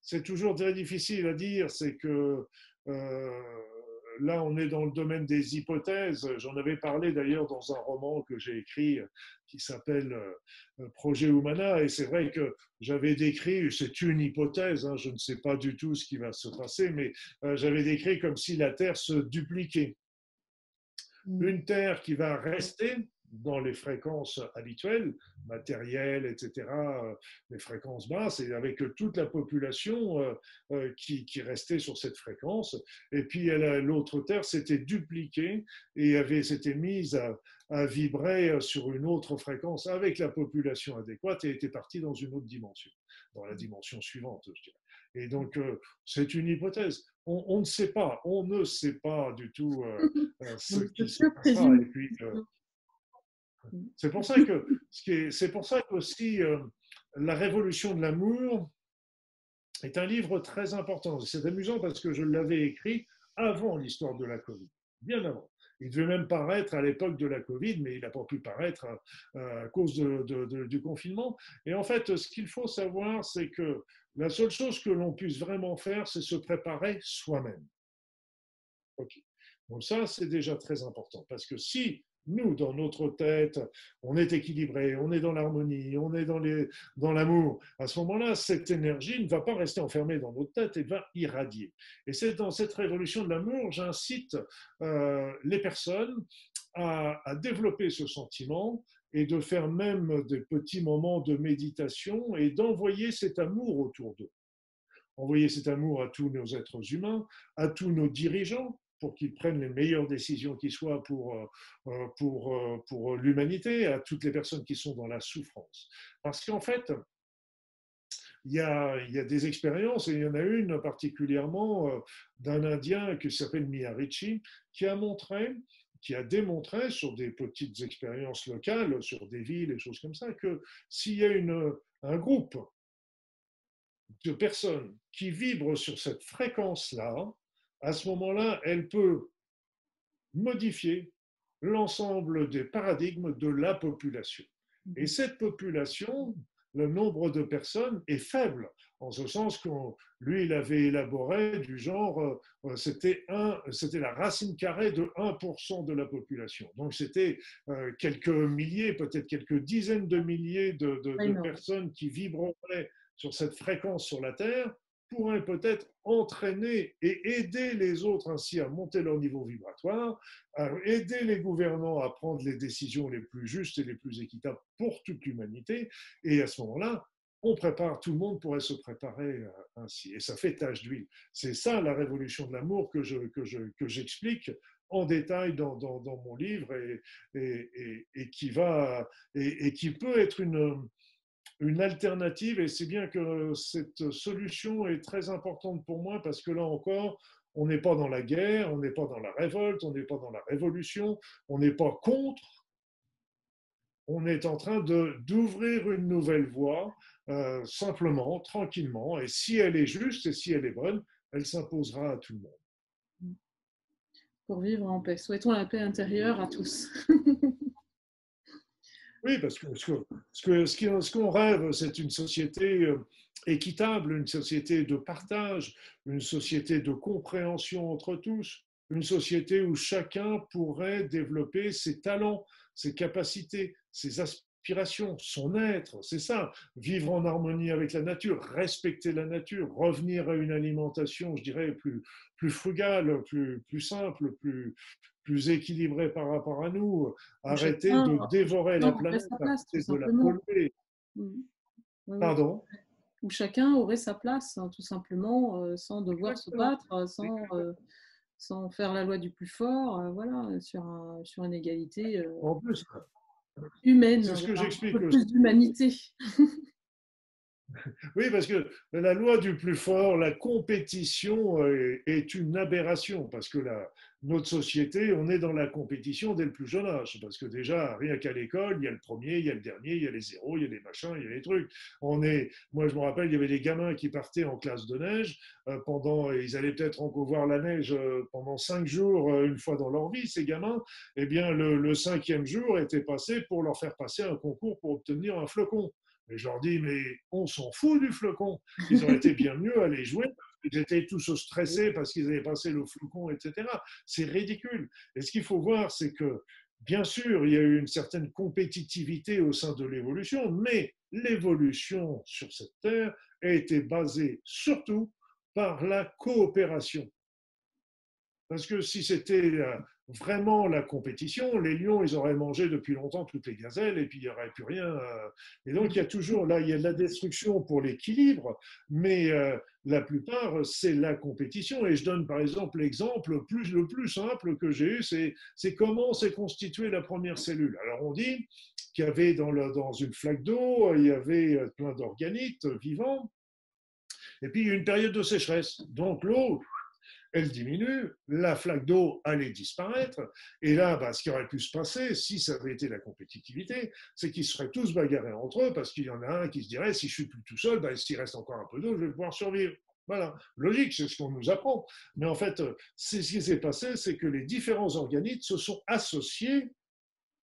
S2: C'est toujours très difficile à dire, c'est que euh, là, on est dans le domaine des hypothèses. J'en avais parlé d'ailleurs dans un roman que j'ai écrit qui s'appelle Projet Humana, et c'est vrai que j'avais décrit, c'est une hypothèse, hein, je ne sais pas du tout ce qui va se passer, mais j'avais décrit comme si la Terre se dupliquait. Mm. une Terre qui va rester dans les fréquences habituelles, matérielles, etc., euh, les fréquences basses, et avec toute la population euh, euh, qui, restait sur cette fréquence. Et puis l'autre Terre s'était dupliquée et avait s'était mise à, vibrer sur une autre fréquence avec la population adéquate et était partie dans une autre dimension, dans la dimension suivante. Et donc, c'est une hypothèse. On, ne sait pas, on ne sait pas du tout euh, euh, ce qui se passera. Et puis, c'est pour ça que, c'est pour ça aussi, la révolution de l'amour est un livre très important. C'est amusant parce que je l'avais écrit avant l'histoire de la Covid, bien avant. Il devait même paraître à l'époque de la Covid, mais il n'a pas pu paraître à, cause du confinement. Et en fait, ce qu'il faut savoir, c'est que la seule chose que l'on puisse vraiment faire, c'est se préparer soi-même. Donc ça, c'est déjà très important. Parce que si nous, dans notre tête, on est équilibré, on est dans l'harmonie, on est dans l'amour, à ce moment-là, cette énergie ne va pas rester enfermée dans notre tête, elle va irradier. Et c'est dans cette révolution de l'amour, j'incite euh, les personnes à développer ce sentiment et de faire même des petits moments de méditation et d'envoyer cet amour autour d'eux. Envoyer cet amour à tous nos êtres humains, à tous nos dirigeants, pour qu'ils prennent les meilleures décisions qui soient pour, euh, euh, pour, euh, pour l'humanité, à toutes les personnes qui sont dans la souffrance. Parce qu'en fait, il y, a, il y, a, des expériences, et il y en a une particulièrement d'un Indien qui s'appelle Miyarichi, qui a montré qui a démontré sur des petites expériences locales, sur des villes et choses comme ça, que s'il y a une, un groupe de personnes qui vibrent sur cette fréquence-là, à ce moment-là, elle peut modifier l'ensemble des paradigmes de la population. Et cette population, le nombre de personnes est faible, en ce sens que lui, il avait élaboré du genre, euh, c'était la racine carrée de 1% de la population. Donc c'était euh, quelques milliers, peut-être quelques dizaines de milliers de, de personnes qui vibreraient sur cette fréquence sur la Terre pourraient peut-être entraîner et aider les autres ainsi à monter leur niveau vibratoire, à aider les gouvernants à prendre les décisions les plus justes et les plus équitables pour toute l'humanité. Et à ce moment-là, on prépare, tout le monde pourrait se préparer euh, ainsi. Et ça fait tache d'huile. C'est ça la révolution de l'amour que, je, que, je, que j'explique en détail dans, dans, mon livre et, et, et, qui va, et, qui peut être une, une alternative. Et c'est bien que cette solution est très importante pour moi parce que là encore, on n'est pas dans la guerre, on n'est pas dans la révolte, on n'est pas dans la révolution, on n'est pas contre. On est en train d'ouvrir une nouvelle voie, euh, simplement, tranquillement. Et si elle est juste et si elle est bonne, elle s'imposera à tout le monde.
S1: Pour vivre en paix. Souhaitons la paix intérieure à tous.
S2: Oui, parce que ce qu'on rêve, c'est une société euh, équitable, une société de partage, une société de compréhension entre tous, une société où chacun pourrait développer ses talents, ses capacités, ses aspirations, son être. C'est ça, vivre en harmonie avec la nature, respecter la nature, revenir à une alimentation, je dirais, plus, plus frugale, plus, plus simple, plus, plus équilibré par rapport à nous, arrêter de dévorer la planète, arrêter de la polluer.
S1: Mmh. Pardon? Où chacun aurait sa place, hein, tout simplement, euh, sans devoir se battre, sans, euh, sans faire la loi du plus fort, euh, voilà, sur, sur une égalité.
S2: En plus,
S1: humaine.
S2: C'est ce que j'explique.
S1: Plus d'humanité.
S2: Oui, parce que la loi du plus fort, la compétition est une aberration, parce que notre société, on est dans la compétition dès le plus jeune âge, parce que déjà, rien qu'à l'école, il y a le premier, il y a le dernier, il y a les zéros, il y a les machins, il y a les trucs. On est, moi, je me rappelle, il y avait des gamins qui partaient en classe de neige euh, pendant, ils allaient peut-être encore voir la neige euh, pendant cinq jours, euh, une fois dans leur vie, ces gamins. Eh bien, le cinquième jour était passé pour leur faire passer un concours pour obtenir un flocon. Et je leur dis, mais on s'en fout du flocon. Ils auraient été bien mieux à aller jouer. Ils étaient tous stressés parce qu'ils avaient passé le flocon, etc. C'est ridicule. Et ce qu'il faut voir, c'est que, bien sûr, il y a eu une certaine compétitivité au sein de l'évolution, mais l'évolution sur cette terre a été basée surtout par la coopération. Parce que si c'était euh, vraiment la compétition, les lions, ils auraient mangé depuis longtemps toutes les gazelles et puis il n'y aurait plus rien. Euh. Et donc, il y a toujours, là, il y a de la destruction pour l'équilibre, mais euh, la plupart, c'est la compétition. Et je donne par exemple l'exemple le plus, le plus simple que j'ai eu, c'est comment s'est constituée la première cellule. Alors, on dit qu'il y avait dans, dans une flaque d'eau, il y avait plein d'organites vivants. Et puis, une période de sécheresse. Donc, l'eau, elle diminue, la flaque d'eau allait disparaître, et là, bah, ce qui aurait pu se passer, si ça avait été la compétitivité, c'est qu'ils seraient tous bagarrés entre eux, parce qu'il y en a un qui se dirait, si je suis plus tout seul, bah, s'il reste encore un peu d'eau, je vais pouvoir survivre. Voilà, logique, c'est ce qu'on nous apprend. Mais en fait, ce qui s'est passé, c'est que les différents organites se sont associés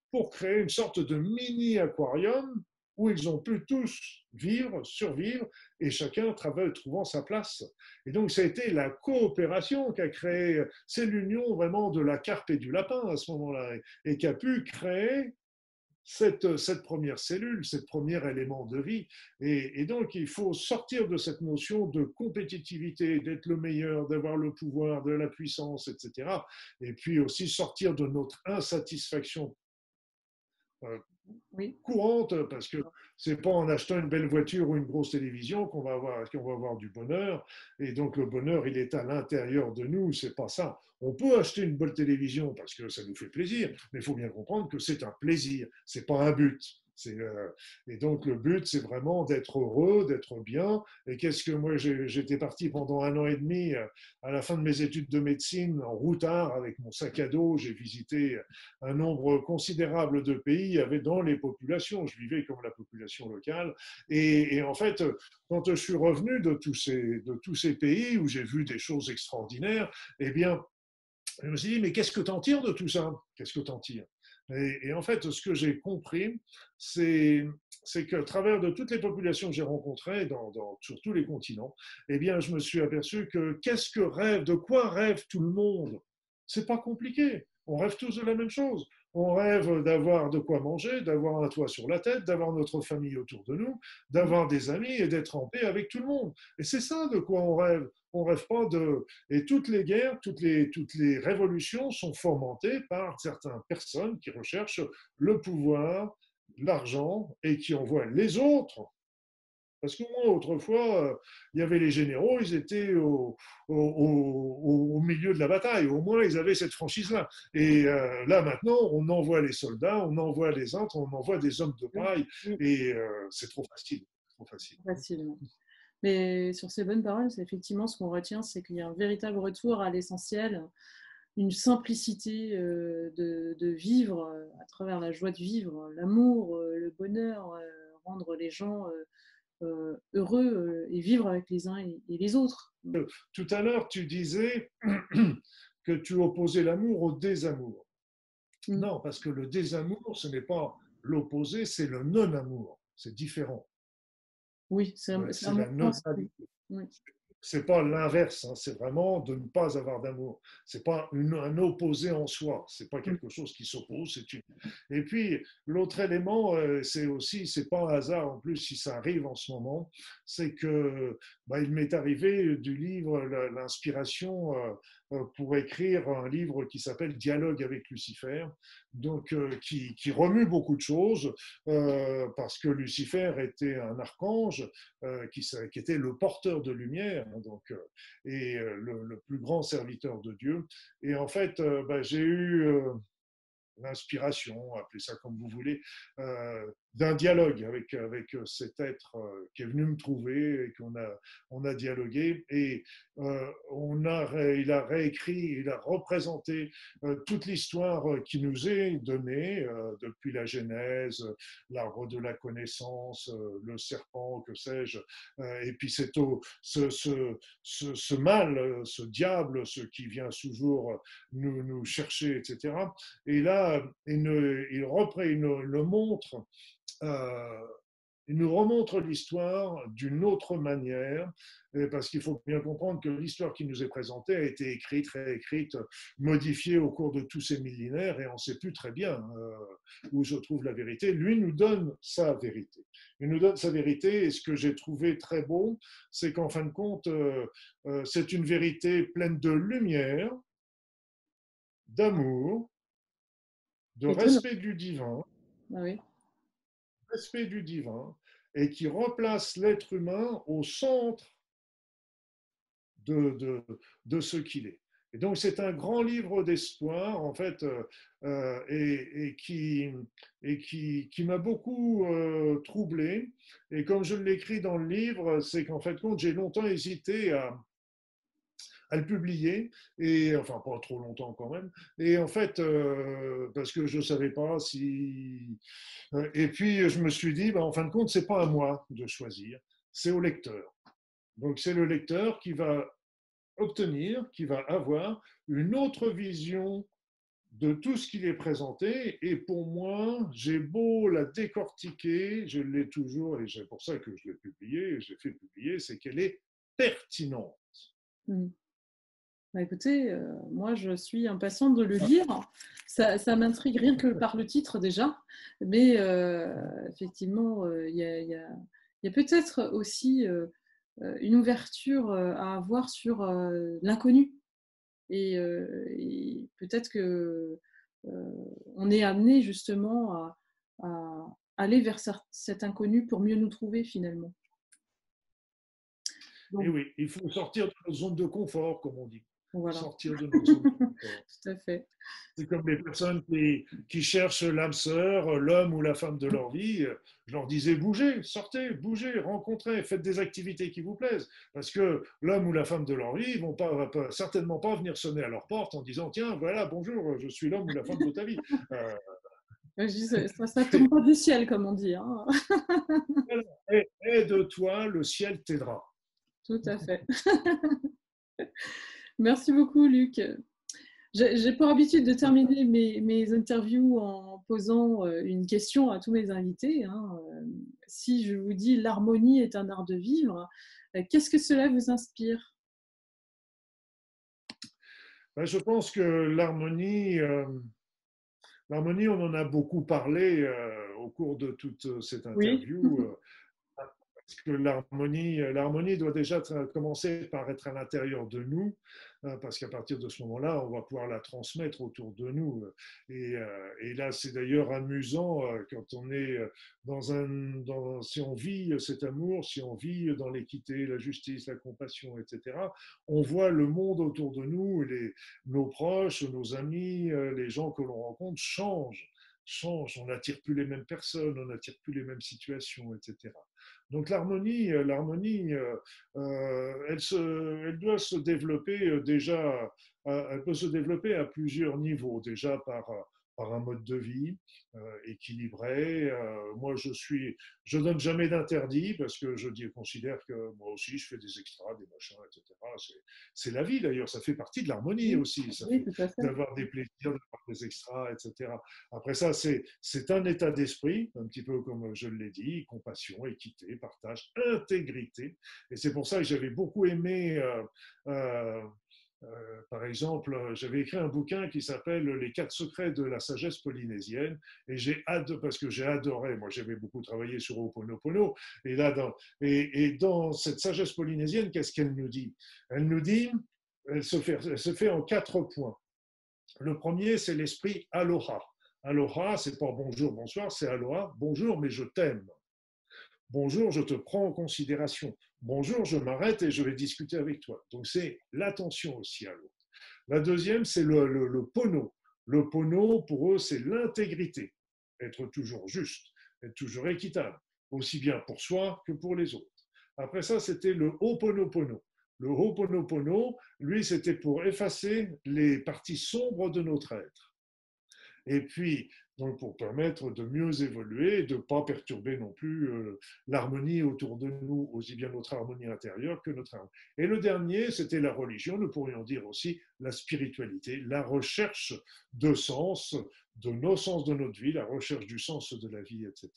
S2: pour créer une sorte de mini-aquarium où ils ont pu tous vivre, survivre, et chacun trouvant sa place. Et donc, ça a été la coopération qui a créé, c'est l'union vraiment de la carpe et du lapin à ce moment-là, et qui a pu créer cette, première cellule, cette premier élément de vie. Et, donc, il faut sortir de cette notion de compétitivité, d'être le meilleur, d'avoir le pouvoir, de la puissance, etc. Et puis aussi sortir de notre insatisfaction euh, courante, parce que c'est pas en achetant une belle voiture ou une grosse télévision qu'on va avoir qu'on va avoir du bonheur. Et donc le bonheur, il est à l'intérieur de nous. C'est pas ça. On peut acheter une bonne télévision parce que ça nous fait plaisir, mais il faut bien comprendre que c'est un plaisir. C'est pas un but. Euh, et donc le but, c'est vraiment d'être heureux, d'être bien. Et qu'est-ce que moi, j'étais parti pendant un an et demi euh, à la fin de mes études de médecine en routard avec mon sac à dos. J'ai visité un nombre considérable de pays avait dans les populations. Je vivais comme la population locale. Et, en fait, quand je suis revenu de tous ces, de tous ces pays où j'ai vu des choses extraordinaires, eh bien, je me suis dit, mais qu'est-ce que tu en tires de tout ça? Qu'est-ce que tu en tires? Et, en fait, ce que j'ai compris, c'est qu'à travers de toutes les populations que j'ai rencontrées dans, sur tous les continents, eh bien, je me suis aperçu que qu'est-ce que rêve, de quoi rêve tout le monde? C'est pas compliqué. On rêve tous de la même chose. On rêve d'avoir de quoi manger, d'avoir un toit sur la tête, d'avoir notre famille autour de nous, d'avoir des amis et d'être en paix avec tout le monde. Et c'est ça de quoi on rêve. On rêve pas de. Et toutes les guerres, toutes les, toutes les révolutions sont fomentées par certaines personnes qui recherchent le pouvoir, l'argent et qui envoient les autres parce que moi, autrefois, euh, il y avait les généraux, ils étaient au, milieu de la bataille. Au moins, ils avaient cette franchise-là. Et euh, là, maintenant, on envoie les soldats, on envoie les autres, on envoie des hommes de paille. Et euh, c'est trop facile. Trop facile.
S1: Facilement. Mais sur ces bonnes paroles, effectivement ce qu'on retient, c'est qu'il y a un véritable retour à l'essentiel, une simplicité de, vivre à travers la joie de vivre, l'amour, le bonheur, rendre les gens heureux euh, et vivre avec les uns et, les autres.
S2: Euh, tout à l'heure, tu disais que tu opposais l'amour au désamour. Mm. Non, parce que le désamour, ce n'est pas l'opposé, c'est le non-amour. C'est différent.
S1: Oui, c'est
S2: la non oui c'est pas l'inverse, hein. c'est vraiment de ne pas avoir d'amour. C'est pas un opposé en soi, c'est pas quelque chose qui s'oppose, une. Et puis l'autre élément, euh, c'est aussi, c'est pas un hasard en plus si ça arrive en ce moment, c'est que bah, il m'est arrivé du livre l'inspiration euh, pour écrire un livre qui s'appelle Dialogue avec Lucifer, donc euh, qui, remue beaucoup de choses euh, parce que Lucifer était un archange qui, qui, était le porteur de lumière, hein, donc et le, plus grand serviteur de Dieu. Et en fait, bah, j'ai eu l'inspiration, appelez ça comme vous voulez, d'un dialogue avec, avec cet être qui est venu me trouver et qu'on a, on a dialogué. Et on a, il a réécrit, il a représenté toute l'histoire qui nous est donnée depuis la Genèse, l'arbre de la connaissance, le serpent, que sais-je. et puis c'est ce, ce, mal, ce diable, ce qui vient toujours nous, chercher, etc. Et là, il, ne, il le montre euh, il nous remontre l'histoire d'une autre manière, parce qu'il faut bien comprendre que l'histoire qui nous est présentée a été écrite, réécrite, modifiée au cours de tous ces millénaires, et on ne sait plus très bien euh, où se trouve la vérité. Lui nous donne sa vérité. Il nous donne sa vérité, et ce que j'ai trouvé très beau, c'est qu'en fin de compte, euh, c'est une vérité pleine de lumière, d'amour, de respect du divin.
S1: Ah oui
S2: respect du divin et qui replace l'être humain au centre de, de, de ce qu'il est. Et donc c'est un grand livre d'espoir en fait euh, euh, et, et, qui, et qui, qui m'a beaucoup euh, troublé. Et comme je l'écris dans le livre, c'est qu'en fait j'ai longtemps hésité à, à le publier, et enfin pas trop longtemps quand même. Et en fait, euh, parce que je ne savais pas si. Euh, et puis je me suis dit, bah, en fin de compte, c'est pas à moi de choisir, c'est au lecteur. Donc c'est le lecteur qui va obtenir, qui va avoir une autre vision de tout ce qui est présenté. Et pour moi, j'ai beau la décortiquer, je l'ai toujours, et c'est pour ça que je l'ai publié, je l'ai fait publier, c'est qu'elle est pertinente.
S1: Mmh. Bah, écoutez, euh, moi je suis impatiente de le lire. Ça, m'intrigue rien que par le titre déjà, mais euh, effectivement, euh, il y a, peut-être aussi une ouverture à avoir sur l'inconnu. Et, peut-être que on est amené justement à, aller vers cet inconnu pour mieux nous trouver finalement.
S2: Et oui, il faut sortir de nos zones de confort, comme on dit. Sortir de
S1: Tout à fait.
S2: C'est comme les personnes qui, qui cherchent l'âme sœur, l'homme ou la femme de leur vie. Je leur disais bougez, sortez, bougez, rencontrez, faites des activités qui vous plaisent. Parce que l'homme ou la femme de leur vie, ils vont pas, certainement pas venir sonner à leur porte en disant tiens, voilà, bonjour, je suis l'homme ou la femme de ta vie.
S1: Euh, ça, ça tombe pas du ciel, comme on dit. Hein.
S2: Aide-toi, le ciel t'aidera.
S1: Tout à fait. Merci beaucoup, Luc. J'ai pour habitude de terminer mes, interviews en posant euh, une question à tous mes invités. Hein. Si je vous dis l'harmonie est un art de vivre, euh, qu'est-ce que cela vous inspire?
S2: Ben, Je pense que l'harmonie, euh, l'harmonie, on en a beaucoup parlé au cours de toute cette interview. Parce que l'harmonie, l'harmonie doit déjà commencer par être à l'intérieur de nous, hein, parce qu'à partir de ce moment-là, on va pouvoir la transmettre autour de nous. Et, euh, et là, c'est d'ailleurs amusant euh, quand on est dans un, si on vit cet amour, si on vit dans l'équité, la justice, la compassion, etc. On voit le monde autour de nous, nos proches, nos amis, euh, les gens que l'on rencontre changent on n'attire plus les mêmes personnes, on n'attire plus les mêmes situations, etc. Donc l'harmonie, euh, l'harmonie, euh, euh, elle, elle, doit se développer déjà, elle peut se développer à plusieurs niveaux, déjà par par un mode de vie euh, équilibré. Euh, moi, je suis, je donne jamais d'interdit parce que je dis, considère que moi aussi, je fais des extras, des machins, etc. C'est la vie d'ailleurs, ça fait partie de l'harmonie aussi, d'avoir des plaisirs, d'avoir des extras, etc. Après ça, c'est un état d'esprit, un petit peu comme je l'ai dit, compassion, équité, partage, intégrité. Et c'est pour ça que j'avais beaucoup aimé. Euh, euh, par exemple, j'avais écrit un bouquin qui s'appelle Les quatre secrets de la sagesse polynésienne, et j'ai parce que j'ai adoré, moi j'avais beaucoup travaillé sur Oponopono, et là, dans, et, dans cette sagesse polynésienne, qu'est-ce qu'elle nous dit? Elle nous dit, elle se, fait, elle se fait en quatre points. Le premier, c'est l'esprit aloha. Aloha, c'est pas bonjour, bonsoir, c'est aloha, bonjour, mais je t'aime. Bonjour, je te prends en considération. Bonjour, je m'arrête et je vais discuter avec toi. Donc c'est l'attention aussi à l'autre. La deuxième, c'est le, pono. Le pono, pour eux, c'est l'intégrité, être toujours juste, être toujours équitable, aussi bien pour soi que pour les autres. Après ça, c'était le Ho'oponopono. Le Ho'oponopono, lui, c'était pour effacer les parties sombres de notre être. Et puis, donc pour permettre de mieux évoluer, de ne pas perturber non plus euh, l'harmonie autour de nous, aussi bien notre harmonie intérieure que notre harmonie. Et le dernier, c'était la religion, nous pourrions dire aussi la spiritualité, la recherche de sens, de nos sens de notre vie, la recherche du sens de la vie, etc.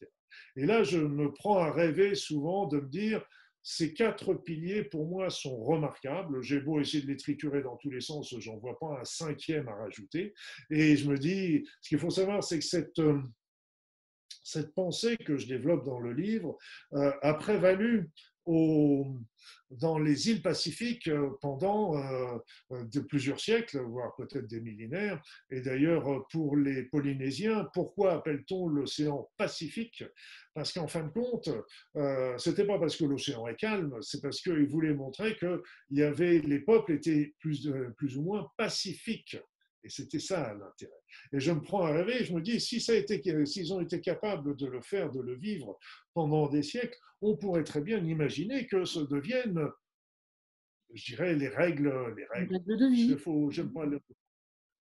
S2: Et là, je me prends à rêver souvent de me dire, ces quatre piliers, pour moi, sont remarquables. J'ai beau essayer de les triturer dans tous les sens, j'en vois pas un cinquième à rajouter. Et je me dis, ce qu'il faut savoir, c'est que cette, euh, cette pensée que je développe dans le livre euh, a prévalu dans les îles Pacifiques euh, pendant euh, euh, de plusieurs siècles, voire peut-être des millénaires. Et d'ailleurs, pour les Polynésiens, pourquoi appelle-t-on l'océan Pacifique? Parce qu'en fin de compte, c'était pas parce que l'océan est calme, c'est parce qu'ils voulaient montrer que les peuples étaient plus ou moins pacifiques. Et c'était ça l'intérêt. Et je me prends à rêver, je me dis, si ça a été, s'ils ont été capables de le faire, de le vivre pendant des siècles, on pourrait très bien imaginer que ce devienne, je dirais, les règles, les règles
S1: de vie.
S2: Faut, j'aime pas le,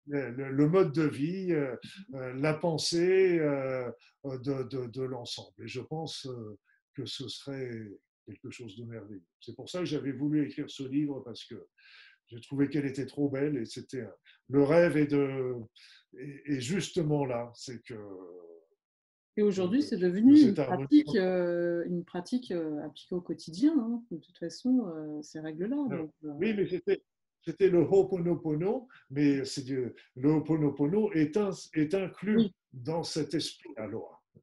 S2: le, mode de vie, euh, euh, la pensée euh, de, de, de l'ensemble. Et je pense que ce serait quelque chose de merveilleux. C'est pour ça que j'avais voulu écrire ce livre parce que j'ai trouvé qu'elle était trop belle et c'était le rêve est de et, justement là, c'est que
S1: et aujourd'hui, c'est devenu une pratique, euh, une pratique euh, appliquée au quotidien. Hein. De toute façon, euh, ces règles-là.
S2: oui, mais c'était, c'était le Ho'oponopono, mais c'est le Ho'oponopono est, est inclus dans cet esprit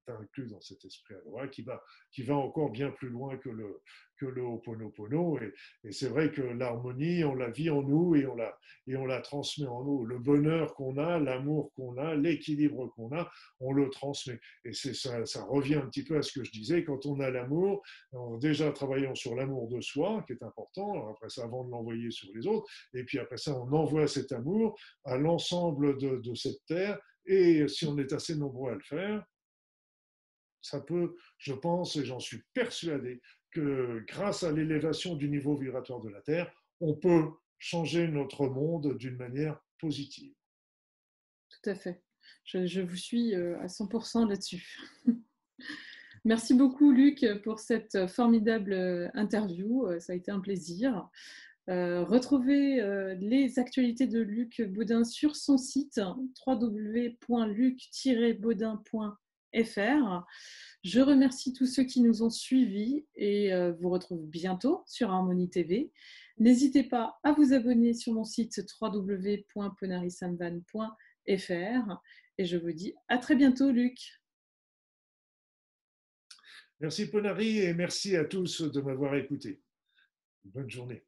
S2: inclus dans cet esprit loi qui va, qui va encore bien plus loin que le, que le Ho'oponopono. Et, et c'est vrai que l'harmonie, on la vit en nous et on la, et on la transmet en nous. Le bonheur qu'on a, l'amour qu'on a, l'équilibre qu'on a, on le transmet. Et c'est ça, revient un petit peu à ce que je disais, quand on a l'amour, déjà travaillons sur l'amour de soi, qui est important, après ça, avant de l'envoyer sur les autres, et puis après ça, on envoie cet amour à l'ensemble de cette terre. Et si on est assez nombreux à le faire, ça peut, je pense et j'en suis persuadé, que grâce à l'élévation du niveau vibratoire de la Terre, on peut changer notre monde d'une manière positive.
S1: Tout à fait. Je, vous suis euh, à 100% là-dessus. Merci beaucoup, Luc, pour cette formidable euh, interview. Euh, ça a été un plaisir. retrouvez les actualités de Luc Baudin sur son site www.luc-baudin.fr. Je remercie tous ceux qui nous ont suivis et euh, vous retrouve bientôt sur Harmonie TV. N'hésitez pas à vous abonner sur mon site www.ponarisanvan.fr et je vous dis à très bientôt, Luc.
S2: Merci Ponari et merci à tous de m'avoir écouté. Bonne journée.